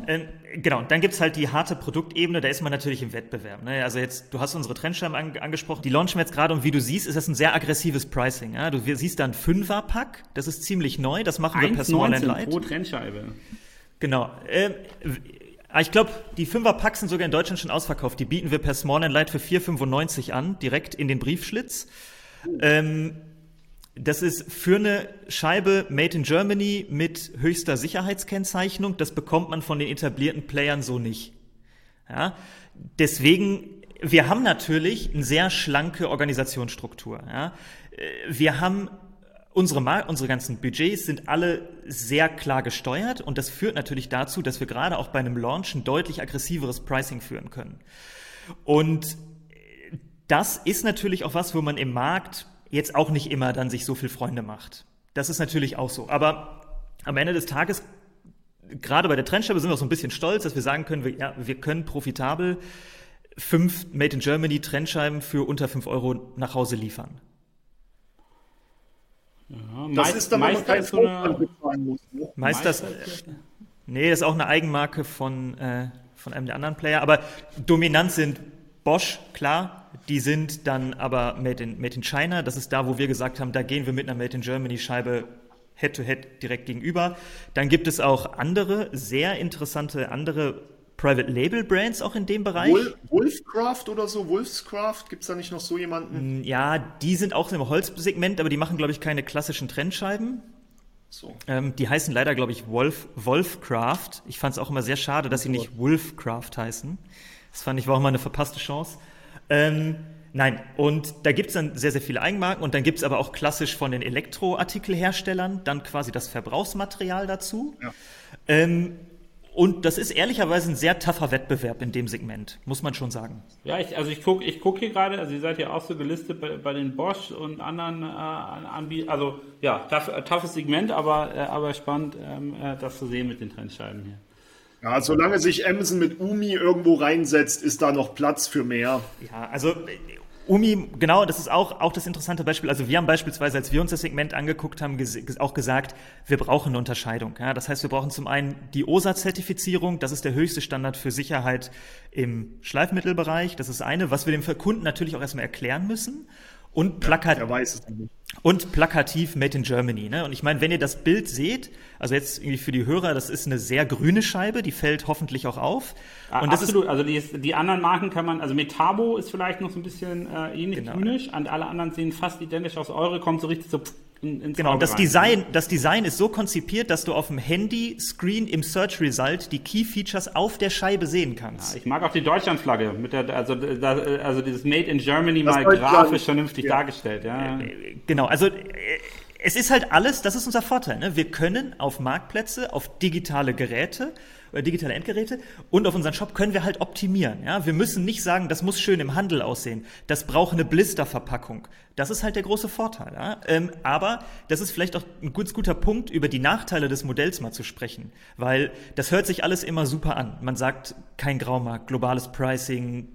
Ähm, genau, dann gibt's halt die harte Produktebene, da ist man natürlich im Wettbewerb. Ne? Also jetzt, du hast unsere Trendscheiben an, angesprochen, die launchen wir jetzt gerade und wie du siehst, ist das ein sehr aggressives Pricing. Ja? Du siehst da ein Fünfer-Pack, das ist ziemlich neu, das machen wir per Small and Light. pro Trendscheibe. Genau. Ähm, ich glaube, die Fünfer-Packs sind sogar in Deutschland schon ausverkauft. Die bieten wir per Small and Light für 4,95 an, direkt in den Briefschlitz. Ähm, das ist für eine Scheibe Made in Germany mit höchster Sicherheitskennzeichnung. Das bekommt man von den etablierten Playern so nicht. Ja? Deswegen, wir haben natürlich eine sehr schlanke Organisationsstruktur. Ja? Wir haben Unsere, Mar unsere ganzen Budgets sind alle sehr klar gesteuert und das führt natürlich dazu, dass wir gerade auch bei einem Launch ein deutlich aggressiveres Pricing führen können. Und das ist natürlich auch was, wo man im Markt jetzt auch nicht immer dann sich so viel Freunde macht. Das ist natürlich auch so. Aber am Ende des Tages, gerade bei der Trendscheibe sind wir auch so ein bisschen stolz, dass wir sagen können, wir, ja, wir können profitabel fünf Made in Germany Trendscheiben für unter fünf Euro nach Hause liefern. Ja, das ist dann, wenn man so bezahlen muss. Ne? Meist das, nee, das ist auch eine Eigenmarke von, äh, von einem der anderen Player. Aber dominant sind Bosch, klar. Die sind dann aber made in, made in China. Das ist da, wo wir gesagt haben, da gehen wir mit einer Made in Germany Scheibe Head-to-Head -head direkt gegenüber. Dann gibt es auch andere, sehr interessante andere Private Label Brands auch in dem Bereich. Wolfcraft oder so, Wolfscraft, gibt es da nicht noch so jemanden? Mm, ja, die sind auch im Holzsegment, aber die machen, glaube ich, keine klassischen Trennscheiben. So. Ähm, die heißen leider, glaube ich, Wolf, Wolfcraft. Ich fand es auch immer sehr schade, dass sie nicht Wolfcraft heißen. Das fand ich war auch mal eine verpasste Chance. Ähm, Nein, und da gibt es dann sehr, sehr viele Eigenmarken und dann gibt es aber auch klassisch von den Elektroartikelherstellern dann quasi das Verbrauchsmaterial dazu. Ja. Ähm, und das ist ehrlicherweise ein sehr tougher Wettbewerb in dem Segment, muss man schon sagen. Ja, ich, also ich gucke ich guck hier gerade, also ihr seid ja auch so gelistet bei, bei den Bosch und anderen äh, Anbietern. Also ja, tough, toughes Segment, aber, äh, aber spannend, ähm, äh, das zu sehen mit den Trennscheiben hier. Ja, solange sich Emsen mit Umi irgendwo reinsetzt, ist da noch Platz für mehr. Ja, also Umi, genau, das ist auch, auch das interessante Beispiel. Also wir haben beispielsweise, als wir uns das Segment angeguckt haben, ges auch gesagt, wir brauchen eine Unterscheidung. Ja? Das heißt, wir brauchen zum einen die OSA-Zertifizierung, das ist der höchste Standard für Sicherheit im Schleifmittelbereich. Das ist eine, was wir dem Kunden natürlich auch erstmal erklären müssen. Und, plakat ja, und plakativ Made in Germany. Ne? Und ich meine, wenn ihr das Bild seht, also jetzt irgendwie für die Hörer, das ist eine sehr grüne Scheibe, die fällt hoffentlich auch auf. Und Absolut, ist, also die, ist, die, anderen Marken kann man, also Metabo ist vielleicht noch so ein bisschen äh, ähnlich genau. grünisch, und alle anderen sehen fast identisch aus. Eure kommt so richtig so in, ins Genau, das Design, das Design ist so konzipiert, dass du auf dem Handy-Screen im Search Result die Key Features auf der Scheibe sehen kannst. Ja, ich mag auch die Deutschlandflagge, mit der, also, da, also dieses Made in Germany das mal grafisch vernünftig ja. dargestellt. Ja. Äh, genau, also äh, es ist halt alles, das ist unser Vorteil. Ne? Wir können auf Marktplätze, auf digitale Geräte digitale Endgeräte und auf unseren Shop können wir halt optimieren. Ja? Wir müssen nicht sagen, das muss schön im Handel aussehen, das braucht eine Blisterverpackung. Das ist halt der große Vorteil. Ja? Ähm, aber das ist vielleicht auch ein gut, guter Punkt, über die Nachteile des Modells mal zu sprechen, weil das hört sich alles immer super an. Man sagt, kein Graumarkt, globales Pricing,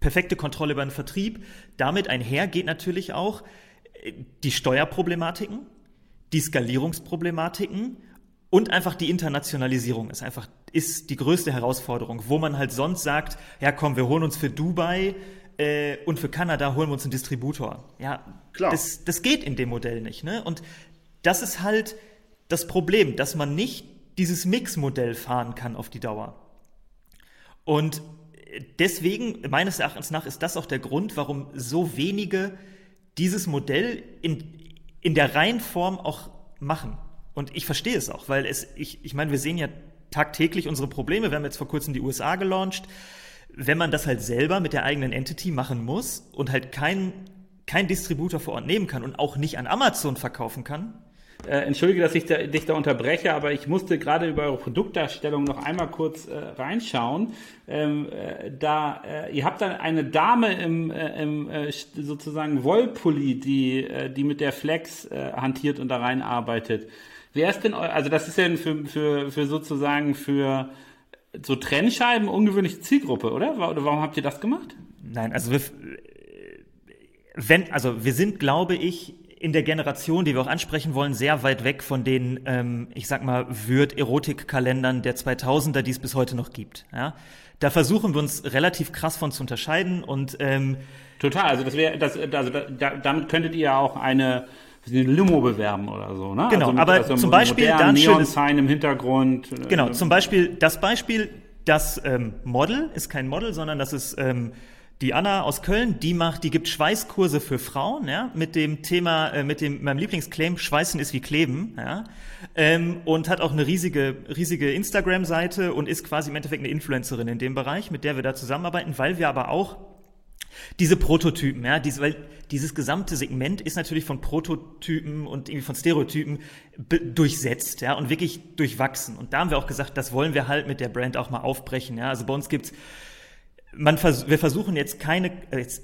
perfekte Kontrolle über den Vertrieb. Damit einher geht natürlich auch äh, die Steuerproblematiken, die Skalierungsproblematiken und einfach die Internationalisierung ist einfach ist die größte Herausforderung, wo man halt sonst sagt, ja komm, wir holen uns für Dubai äh, und für Kanada holen wir uns einen Distributor. Ja, klar. Das, das geht in dem Modell nicht. Ne? Und das ist halt das Problem, dass man nicht dieses Mix-Modell fahren kann auf die Dauer. Und deswegen, meines Erachtens nach, ist das auch der Grund, warum so wenige dieses Modell in, in der Reihenform auch machen. Und ich verstehe es auch, weil es, ich, ich meine, wir sehen ja tagtäglich unsere Probleme. Wir haben jetzt vor kurzem die USA gelauncht. Wenn man das halt selber mit der eigenen Entity machen muss und halt kein, kein Distributor vor Ort nehmen kann und auch nicht an Amazon verkaufen kann, äh, entschuldige, dass ich da, dich da unterbreche, aber ich musste gerade über eure Produktdarstellung noch einmal kurz äh, reinschauen. Ähm, äh, da äh, ihr habt dann eine Dame im, äh, im äh, sozusagen Wollpulli, die die mit der Flex hantiert und da reinarbeitet. Wer ist denn, also das ist ja für, für, für sozusagen für so Trennscheiben ungewöhnliche Zielgruppe, oder? Oder warum habt ihr das gemacht? Nein, also wir, wenn, also wir sind, glaube ich, in der Generation, die wir auch ansprechen wollen, sehr weit weg von den, ähm, ich sag mal, Würd-Erotik-Kalendern der 2000er, die es bis heute noch gibt. Ja? Da versuchen wir uns relativ krass von zu unterscheiden und ähm, total. Also das wäre, das, also da, damit könntet ihr ja auch eine eine Limo bewerben oder so, ne? Genau, also mit, aber also zum Beispiel dann schönes Sign im Hintergrund. Äh, genau, zum Beispiel das Beispiel, das ähm, Model ist kein Model, sondern das ist ähm, die Anna aus Köln, die macht, die gibt Schweißkurse für Frauen, ja, mit dem Thema, äh, mit dem meinem Lieblingsclaim, Schweißen ist wie Kleben, ja, ähm, und hat auch eine riesige, riesige Instagram-Seite und ist quasi im Endeffekt eine Influencerin in dem Bereich, mit der wir da zusammenarbeiten, weil wir aber auch diese Prototypen, ja, diese, weil dieses gesamte Segment ist natürlich von Prototypen und irgendwie von Stereotypen durchsetzt, ja, und wirklich durchwachsen. Und da haben wir auch gesagt, das wollen wir halt mit der Brand auch mal aufbrechen, ja. Also bei uns gibt's, man vers wir versuchen jetzt keine, äh, jetzt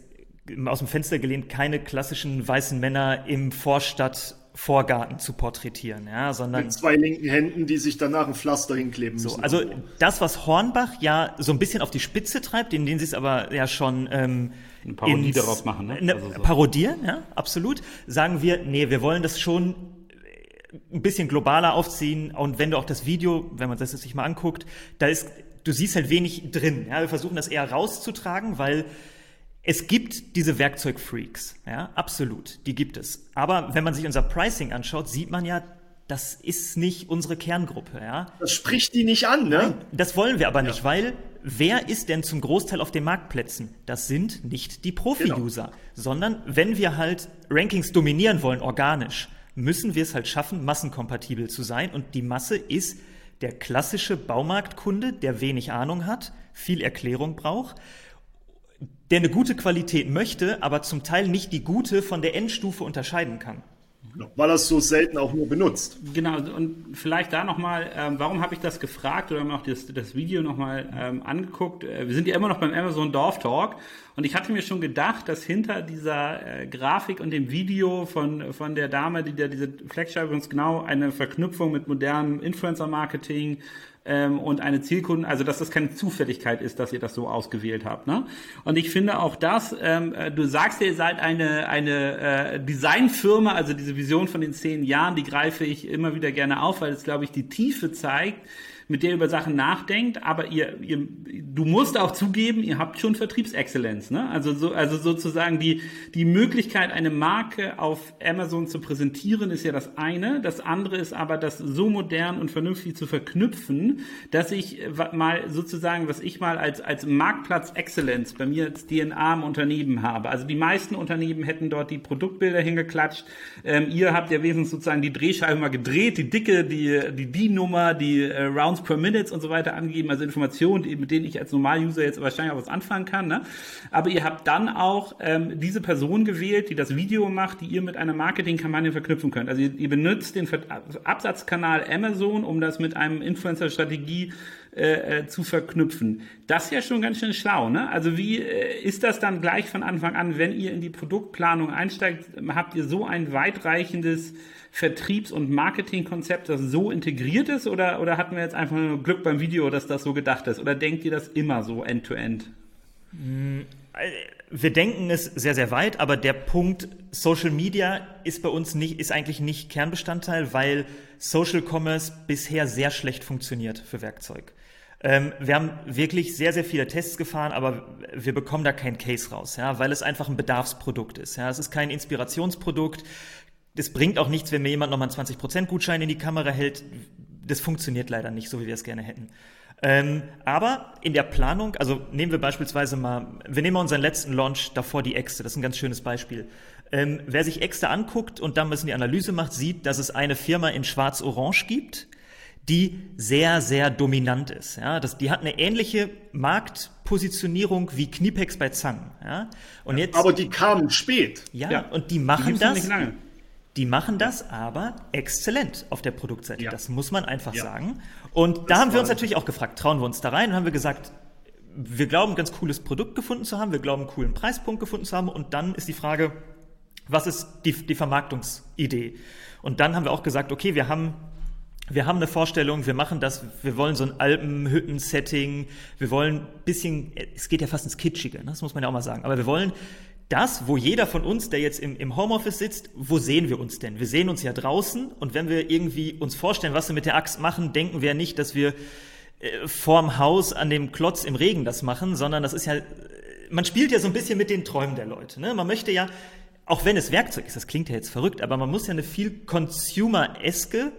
aus dem Fenster gelehnt, keine klassischen weißen Männer im Vorstadt Vorgarten zu porträtieren, ja, sondern mit zwei linken Händen, die sich danach ein Pflaster hinkleben müssen. So, also das, was Hornbach ja so ein bisschen auf die Spitze treibt, in denen sie es aber ja schon ähm, eine Parodie ins, daraus machen, ne? Eine also so. Parodieren, ja, absolut. Sagen wir, nee, wir wollen das schon ein bisschen globaler aufziehen und wenn du auch das Video, wenn man das jetzt sich mal anguckt, da ist, du siehst halt wenig drin. Ja, wir versuchen das eher rauszutragen, weil es gibt diese Werkzeugfreaks, ja, absolut, die gibt es. Aber wenn man sich unser Pricing anschaut, sieht man ja, das ist nicht unsere Kerngruppe, ja. Das spricht die nicht an, ne? Nein, das wollen wir aber nicht, ja. weil wer ist denn zum Großteil auf den Marktplätzen? Das sind nicht die Profi-User, genau. sondern wenn wir halt Rankings dominieren wollen, organisch, müssen wir es halt schaffen, massenkompatibel zu sein. Und die Masse ist der klassische Baumarktkunde, der wenig Ahnung hat, viel Erklärung braucht der eine gute Qualität möchte, aber zum Teil nicht die gute von der Endstufe unterscheiden kann. Weil er es so selten auch nur benutzt. Genau, und vielleicht da nochmal, ähm, warum habe ich das gefragt oder haben auch das, das Video nochmal ähm, angeguckt? Äh, wir sind ja immer noch beim Amazon Dorf Talk und ich hatte mir schon gedacht, dass hinter dieser äh, Grafik und dem Video von, von der Dame, die da diese Flexscheibe uns genau eine Verknüpfung mit modernem Influencer-Marketing, ähm, und eine Zielkunden, also dass das keine Zufälligkeit ist, dass ihr das so ausgewählt habt. Ne? Und ich finde auch das, ähm, äh, du sagst ja, ihr seid eine, eine äh, Designfirma, also diese Vision von den zehn Jahren, die greife ich immer wieder gerne auf, weil es, glaube ich, die Tiefe zeigt, mit der über Sachen nachdenkt, aber ihr, ihr, du musst auch zugeben, ihr habt schon Vertriebsexzellenz, ne? Also so, also sozusagen die, die Möglichkeit, eine Marke auf Amazon zu präsentieren, ist ja das eine. Das andere ist aber, das so modern und vernünftig zu verknüpfen, dass ich mal sozusagen, was ich mal als, als Marktplatz Exzellenz bei mir als DNA im Unternehmen habe. Also die meisten Unternehmen hätten dort die Produktbilder hingeklatscht. Ähm, ihr habt ja wesentlich sozusagen die Drehscheibe mal gedreht, die Dicke, die, die D-Nummer, die äh, Rounds per Minutes und so weiter angegeben, also Informationen, mit denen ich als Normal-User jetzt wahrscheinlich auch was anfangen kann. Ne? Aber ihr habt dann auch ähm, diese Person gewählt, die das Video macht, die ihr mit einer Marketingkampagne verknüpfen könnt. Also ihr, ihr benutzt den Absatzkanal Amazon, um das mit einem Influencer-Strategie äh, äh, zu verknüpfen. Das ist ja schon ganz schön schlau. Ne? Also wie äh, ist das dann gleich von Anfang an, wenn ihr in die Produktplanung einsteigt, habt ihr so ein weitreichendes Vertriebs- und Marketingkonzept, das so integriert ist? Oder, oder hatten wir jetzt einfach nur Glück beim Video, dass das so gedacht ist? Oder denkt ihr das immer so end-to-end? -end? Wir denken es sehr, sehr weit, aber der Punkt Social Media ist bei uns nicht, ist eigentlich nicht Kernbestandteil, weil Social Commerce bisher sehr schlecht funktioniert für Werkzeug. Ähm, wir haben wirklich sehr, sehr viele Tests gefahren, aber wir bekommen da kein Case raus, ja, weil es einfach ein Bedarfsprodukt ist. Ja. Es ist kein Inspirationsprodukt. Es bringt auch nichts, wenn mir jemand nochmal einen 20% Gutschein in die Kamera hält. Das funktioniert leider nicht, so wie wir es gerne hätten. Ähm, aber in der Planung, also nehmen wir beispielsweise mal, wir nehmen mal unseren letzten Launch davor die Äxte, das ist ein ganz schönes Beispiel. Ähm, wer sich Äxte anguckt und dann ein bisschen die Analyse macht, sieht, dass es eine Firma in Schwarz-Orange gibt, die sehr, sehr dominant ist. Ja, das, die hat eine ähnliche Marktpositionierung wie Knipex bei Zangen. Ja, und jetzt, aber die kamen spät. Ja, ja. und die machen die das. Die machen das aber exzellent auf der Produktseite. Ja. Das muss man einfach ja. sagen. Und das da haben wir uns natürlich auch gefragt, trauen wir uns da rein und haben wir gesagt, wir glauben, ein ganz cooles Produkt gefunden zu haben, wir glauben, einen coolen Preispunkt gefunden zu haben und dann ist die Frage, was ist die, die Vermarktungsidee? Und dann haben wir auch gesagt, okay, wir haben wir haben eine Vorstellung, wir machen das, wir wollen so ein Alpenhütten-Setting, wir wollen ein bisschen, es geht ja fast ins Kitschige, ne? das muss man ja auch mal sagen, aber wir wollen das, wo jeder von uns, der jetzt im, im Homeoffice sitzt, wo sehen wir uns denn? Wir sehen uns ja draußen und wenn wir irgendwie uns vorstellen, was wir mit der Axt machen, denken wir ja nicht, dass wir äh, vorm Haus an dem Klotz im Regen das machen, sondern das ist ja, man spielt ja so ein bisschen mit den Träumen der Leute. Ne? Man möchte ja, auch wenn es Werkzeug ist, das klingt ja jetzt verrückt, aber man muss ja eine viel consumer-eske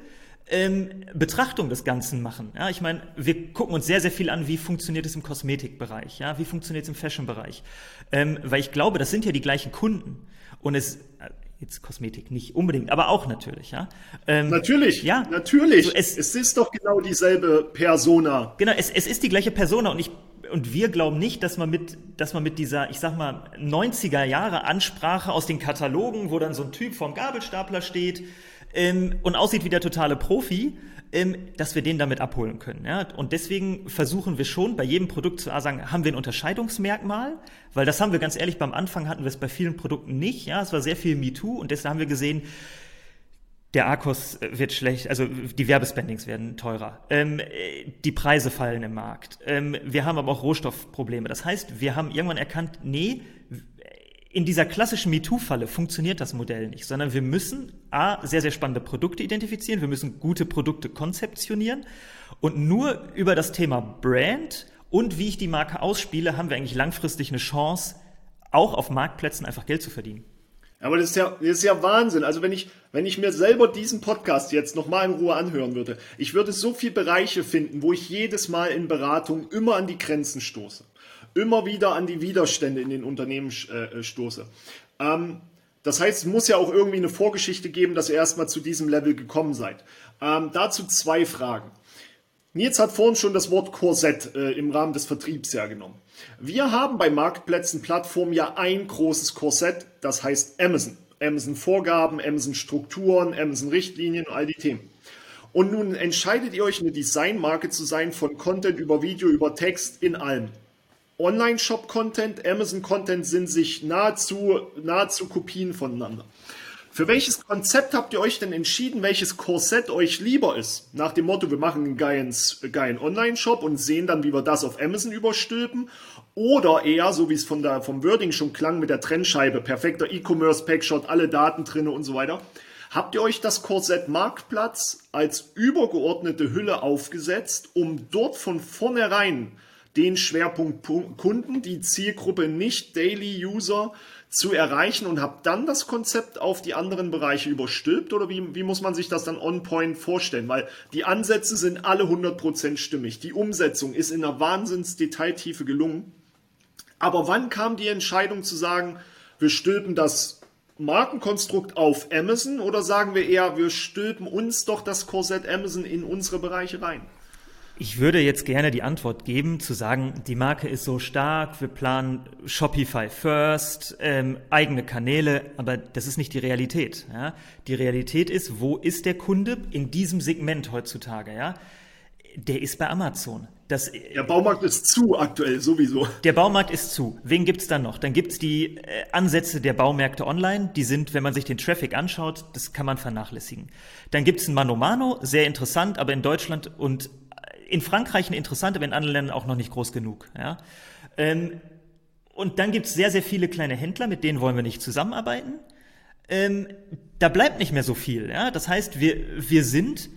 ähm, Betrachtung des Ganzen machen. Ja, ich meine, wir gucken uns sehr, sehr viel an, wie funktioniert es im Kosmetikbereich, ja, wie funktioniert es im Fashionbereich. Ähm, weil ich glaube, das sind ja die gleichen Kunden. Und es, äh, jetzt Kosmetik nicht unbedingt, aber auch natürlich, ja. Ähm, natürlich, ja. Natürlich. Also es, es ist doch genau dieselbe Persona. Genau, es, es ist die gleiche Persona und ich und wir glauben nicht, dass man mit, dass man mit dieser, ich sag mal, 90er Jahre Ansprache aus den Katalogen, wo dann so ein Typ vorm Gabelstapler steht, ähm, und aussieht wie der totale Profi, ähm, dass wir den damit abholen können. Ja? Und deswegen versuchen wir schon bei jedem Produkt zu sagen, haben wir ein Unterscheidungsmerkmal? Weil das haben wir ganz ehrlich, beim Anfang hatten wir es bei vielen Produkten nicht. Ja, es war sehr viel MeToo und deshalb haben wir gesehen, der Akkus wird schlecht, also die Werbespendings werden teurer. Ähm, die Preise fallen im Markt. Ähm, wir haben aber auch Rohstoffprobleme. Das heißt, wir haben irgendwann erkannt, nee, in dieser klassischen MeToo-Falle funktioniert das Modell nicht, sondern wir müssen A, sehr, sehr spannende Produkte identifizieren, wir müssen gute Produkte konzeptionieren und nur über das Thema Brand und wie ich die Marke ausspiele, haben wir eigentlich langfristig eine Chance, auch auf Marktplätzen einfach Geld zu verdienen. Aber das ist ja, das ist ja Wahnsinn. Also wenn ich, wenn ich mir selber diesen Podcast jetzt nochmal in Ruhe anhören würde, ich würde so viele Bereiche finden, wo ich jedes Mal in Beratung immer an die Grenzen stoße immer wieder an die Widerstände in den Unternehmen äh, äh, stoße. Ähm, das heißt, es muss ja auch irgendwie eine Vorgeschichte geben, dass ihr erstmal zu diesem Level gekommen seid. Ähm, dazu zwei Fragen. Nils hat vorhin schon das Wort Korsett äh, im Rahmen des Vertriebs hergenommen. Wir haben bei Marktplätzen, Plattformen ja ein großes Korsett, das heißt Amazon. Amazon Vorgaben, Amazon Strukturen, Amazon Richtlinien, all die Themen. Und nun entscheidet ihr euch, eine Designmarke zu sein, von Content über Video, über Text, in allem. Online-Shop-Content, Amazon-Content sind sich nahezu, nahezu Kopien voneinander. Für welches Konzept habt ihr euch denn entschieden, welches Korsett euch lieber ist? Nach dem Motto, wir machen einen geilen, geilen Online-Shop und sehen dann, wie wir das auf Amazon überstülpen. Oder eher, so wie es von der, vom Wording schon klang, mit der Trennscheibe, perfekter E-Commerce, Packshot, alle Daten drinne und so weiter. Habt ihr euch das Korsett Marktplatz als übergeordnete Hülle aufgesetzt, um dort von vornherein den Schwerpunkt Kunden, die Zielgruppe nicht Daily User zu erreichen und habe dann das Konzept auf die anderen Bereiche überstülpt oder wie, wie muss man sich das dann on point vorstellen? Weil die Ansätze sind alle 100% stimmig. Die Umsetzung ist in einer Wahnsinns-Detailtiefe gelungen. Aber wann kam die Entscheidung zu sagen, wir stülpen das Markenkonstrukt auf Amazon oder sagen wir eher, wir stülpen uns doch das Korsett Amazon in unsere Bereiche rein? Ich würde jetzt gerne die Antwort geben, zu sagen, die Marke ist so stark, wir planen Shopify First, ähm, eigene Kanäle, aber das ist nicht die Realität. Ja? Die Realität ist, wo ist der Kunde in diesem Segment heutzutage? Ja? Der ist bei Amazon. Das, der Baumarkt ist zu aktuell sowieso. Der Baumarkt ist zu. Wen gibt's dann noch? Dann gibt's die äh, Ansätze der Baumärkte online. Die sind, wenn man sich den Traffic anschaut, das kann man vernachlässigen. Dann gibt's ein Mano Mano, sehr interessant, aber in Deutschland und in Frankreich eine interessante, aber in anderen Ländern auch noch nicht groß genug. Ja? Ähm, und dann gibt es sehr, sehr viele kleine Händler, mit denen wollen wir nicht zusammenarbeiten. Ähm, da bleibt nicht mehr so viel. Ja? Das heißt, wir, wir sind,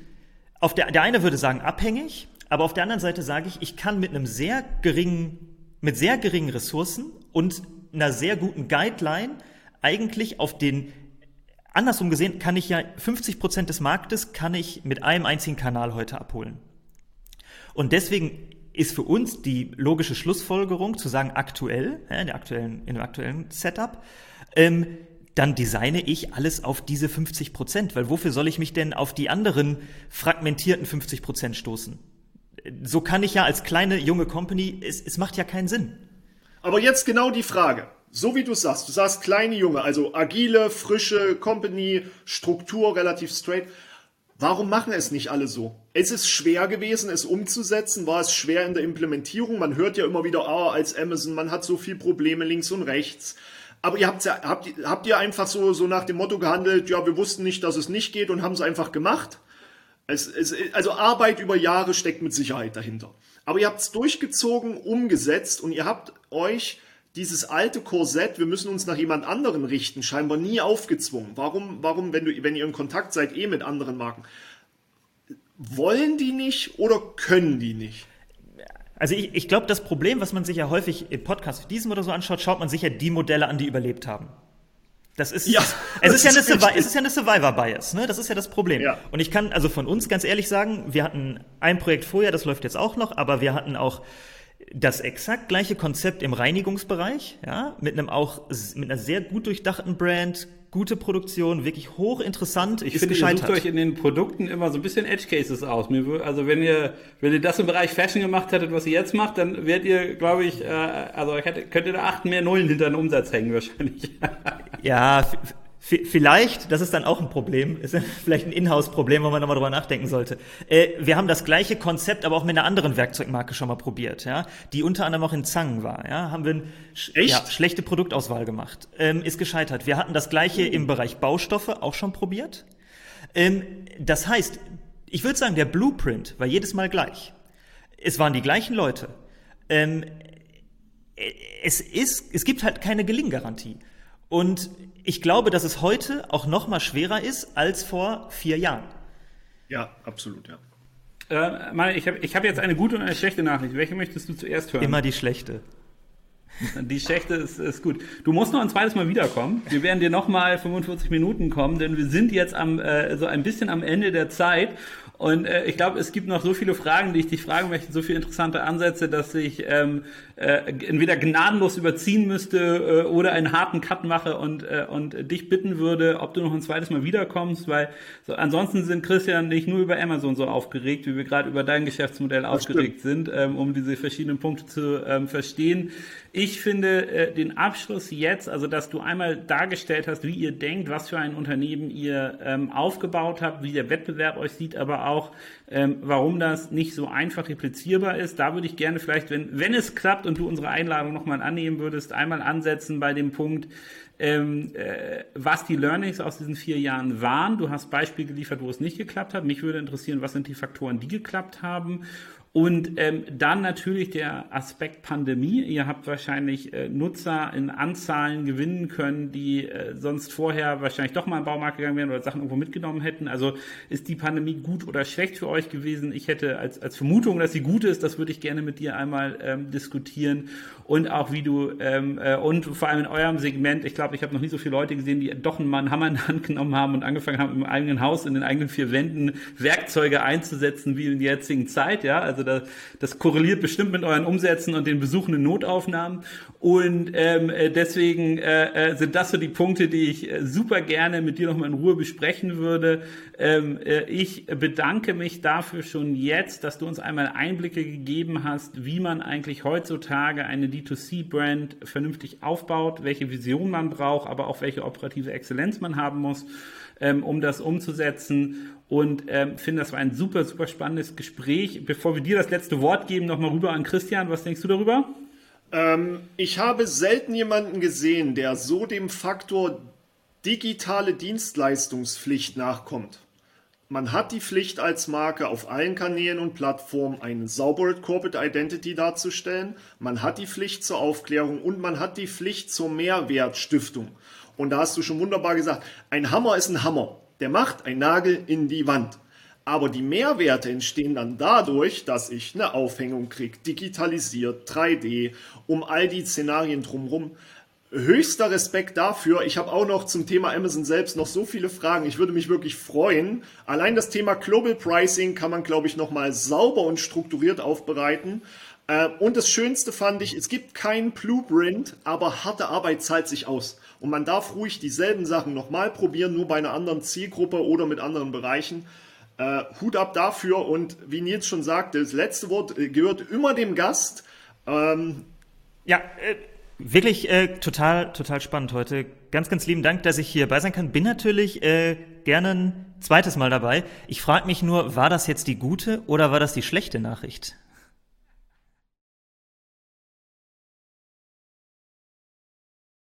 auf der, der eine würde sagen, abhängig, aber auf der anderen Seite sage ich, ich kann mit einem sehr geringen, mit sehr geringen Ressourcen und einer sehr guten Guideline eigentlich auf den Andersrum gesehen kann ich ja 50 Prozent des Marktes kann ich mit einem einzigen Kanal heute abholen. Und deswegen ist für uns die logische Schlussfolgerung zu sagen, aktuell, ja, in, der aktuellen, in dem aktuellen Setup, ähm, dann designe ich alles auf diese 50 Prozent, weil wofür soll ich mich denn auf die anderen fragmentierten 50 Prozent stoßen? So kann ich ja als kleine junge Company, es, es macht ja keinen Sinn. Aber jetzt genau die Frage. So wie du sagst, du sagst kleine Junge, also agile, frische Company, Struktur relativ straight. Warum machen es nicht alle so? Es ist schwer gewesen, es umzusetzen, war es schwer in der Implementierung. Man hört ja immer wieder, ah, als Amazon, man hat so viele Probleme links und rechts. Aber ihr habt, habt, habt ihr einfach so, so nach dem Motto gehandelt, ja, wir wussten nicht, dass es nicht geht und haben es einfach gemacht? Es, es, also Arbeit über Jahre steckt mit Sicherheit dahinter. Aber ihr habt es durchgezogen, umgesetzt und ihr habt euch dieses alte Korsett, wir müssen uns nach jemand anderen richten, scheinbar nie aufgezwungen. Warum, warum wenn, du, wenn ihr in Kontakt seid, eh mit anderen Marken? Wollen die nicht oder können die nicht? Also ich, ich glaube, das Problem, was man sich ja häufig im Podcast wie diesem oder so anschaut, schaut man sich ja die Modelle an, die überlebt haben. Das ist, ja, es, ist ja eine, es ist ja eine Survivor-Bias, ne? Das ist ja das Problem. Ja. Und ich kann also von uns ganz ehrlich sagen, wir hatten ein Projekt vorher, das läuft jetzt auch noch, aber wir hatten auch das exakt gleiche Konzept im Reinigungsbereich, ja, mit einem auch mit einer sehr gut durchdachten Brand, gute Produktion, wirklich hochinteressant. Ich finde, ihr sucht euch in den Produkten immer so ein bisschen Edge Cases aus. Also wenn ihr wenn ihr das im Bereich Fashion gemacht hättet, was ihr jetzt macht, dann werdet ihr, glaube ich, äh, also könnt ihr da acht mehr Nullen hinter den Umsatz hängen wahrscheinlich. ja, Vielleicht, das ist dann auch ein Problem, ist [LAUGHS] vielleicht ein Inhouse-Problem, wo man nochmal drüber nachdenken sollte. Äh, wir haben das gleiche Konzept, aber auch mit einer anderen Werkzeugmarke schon mal probiert, ja, die unter anderem auch in Zangen war. Ja, haben wir eine ja, schlechte Produktauswahl gemacht, ähm, ist gescheitert. Wir hatten das gleiche mhm. im Bereich Baustoffe auch schon probiert. Ähm, das heißt, ich würde sagen, der Blueprint war jedes Mal gleich. Es waren die gleichen Leute. Ähm, äh, es ist, es gibt halt keine Gelinggarantie. Und ich glaube, dass es heute auch noch mal schwerer ist als vor vier Jahren. Ja, absolut, ja. Äh, ich habe ich hab jetzt eine gute und eine schlechte Nachricht. Welche möchtest du zuerst hören? Immer die schlechte. Die schlechte ist, ist gut. Du musst noch ein zweites Mal wiederkommen. Wir werden dir noch mal 45 Minuten kommen, denn wir sind jetzt am, äh, so ein bisschen am Ende der Zeit. Und äh, ich glaube, es gibt noch so viele Fragen, die ich dich fragen möchte, so viele interessante Ansätze, dass ich ähm, äh, entweder gnadenlos überziehen müsste äh, oder einen harten Cut mache und, äh, und dich bitten würde, ob du noch ein zweites Mal wiederkommst, weil so, ansonsten sind Christian nicht nur über Amazon so aufgeregt, wie wir gerade über dein Geschäftsmodell das aufgeregt stimmt. sind, ähm, um diese verschiedenen Punkte zu ähm, verstehen. Ich finde äh, den Abschluss jetzt, also dass du einmal dargestellt hast, wie ihr denkt, was für ein Unternehmen ihr ähm, aufgebaut habt, wie der Wettbewerb euch sieht, aber auch ähm, warum das nicht so einfach replizierbar ist. Da würde ich gerne vielleicht, wenn, wenn es klappt und du unsere Einladung nochmal annehmen würdest, einmal ansetzen bei dem Punkt, ähm, äh, was die Learnings aus diesen vier Jahren waren. Du hast Beispiele geliefert, wo es nicht geklappt hat. Mich würde interessieren, was sind die Faktoren, die geklappt haben und ähm, dann natürlich der Aspekt Pandemie. Ihr habt wahrscheinlich äh, Nutzer in Anzahlen gewinnen können, die äh, sonst vorher wahrscheinlich doch mal im Baumarkt gegangen wären oder Sachen irgendwo mitgenommen hätten. Also ist die Pandemie gut oder schlecht für euch gewesen? Ich hätte als, als Vermutung, dass sie gut ist. Das würde ich gerne mit dir einmal ähm, diskutieren. Und auch wie du, ähm, äh, und vor allem in eurem Segment, ich glaube, ich habe noch nie so viele Leute gesehen, die doch einen Mann Hammer in die Hand genommen haben und angefangen haben, im eigenen Haus, in den eigenen vier Wänden Werkzeuge einzusetzen, wie in der jetzigen Zeit. Ja, also das, das korreliert bestimmt mit euren Umsätzen und den besuchenden Notaufnahmen. Und ähm, äh, deswegen äh, äh, sind das so die Punkte, die ich äh, super gerne mit dir nochmal in Ruhe besprechen würde. Ähm, äh, ich bedanke mich dafür schon jetzt, dass du uns einmal Einblicke gegeben hast, wie man eigentlich heutzutage eine D2C-Brand vernünftig aufbaut, welche Vision man braucht, aber auch welche operative Exzellenz man haben muss ähm, um das umzusetzen. Und ähm, finde, das war ein super, super spannendes Gespräch. Bevor wir dir das letzte Wort geben, nochmal rüber an Christian. Was denkst du darüber? Ähm, ich habe selten jemanden gesehen, der so dem Faktor digitale Dienstleistungspflicht nachkommt. Man hat die Pflicht als Marke auf allen Kanälen und Plattformen eine saubere Corporate Identity darzustellen. Man hat die Pflicht zur Aufklärung und man hat die Pflicht zur Mehrwertstiftung. Und da hast du schon wunderbar gesagt, ein Hammer ist ein Hammer. Der macht einen Nagel in die Wand. Aber die Mehrwerte entstehen dann dadurch, dass ich eine Aufhängung kriege, digitalisiert, 3D, um all die Szenarien drumherum. Höchster Respekt dafür. Ich habe auch noch zum Thema Amazon selbst noch so viele Fragen. Ich würde mich wirklich freuen. Allein das Thema Global Pricing kann man, glaube ich, nochmal sauber und strukturiert aufbereiten. Äh, und das Schönste fand ich, es gibt keinen Blueprint, aber harte Arbeit zahlt sich aus. Und man darf ruhig dieselben Sachen nochmal probieren, nur bei einer anderen Zielgruppe oder mit anderen Bereichen. Äh, Hut ab dafür und wie Nils schon sagte, das letzte Wort äh, gehört immer dem Gast. Ähm, ja, äh, wirklich äh, total, total spannend heute. Ganz, ganz lieben Dank, dass ich hier bei sein kann. Bin natürlich äh, gerne ein zweites Mal dabei. Ich frage mich nur, war das jetzt die gute oder war das die schlechte Nachricht?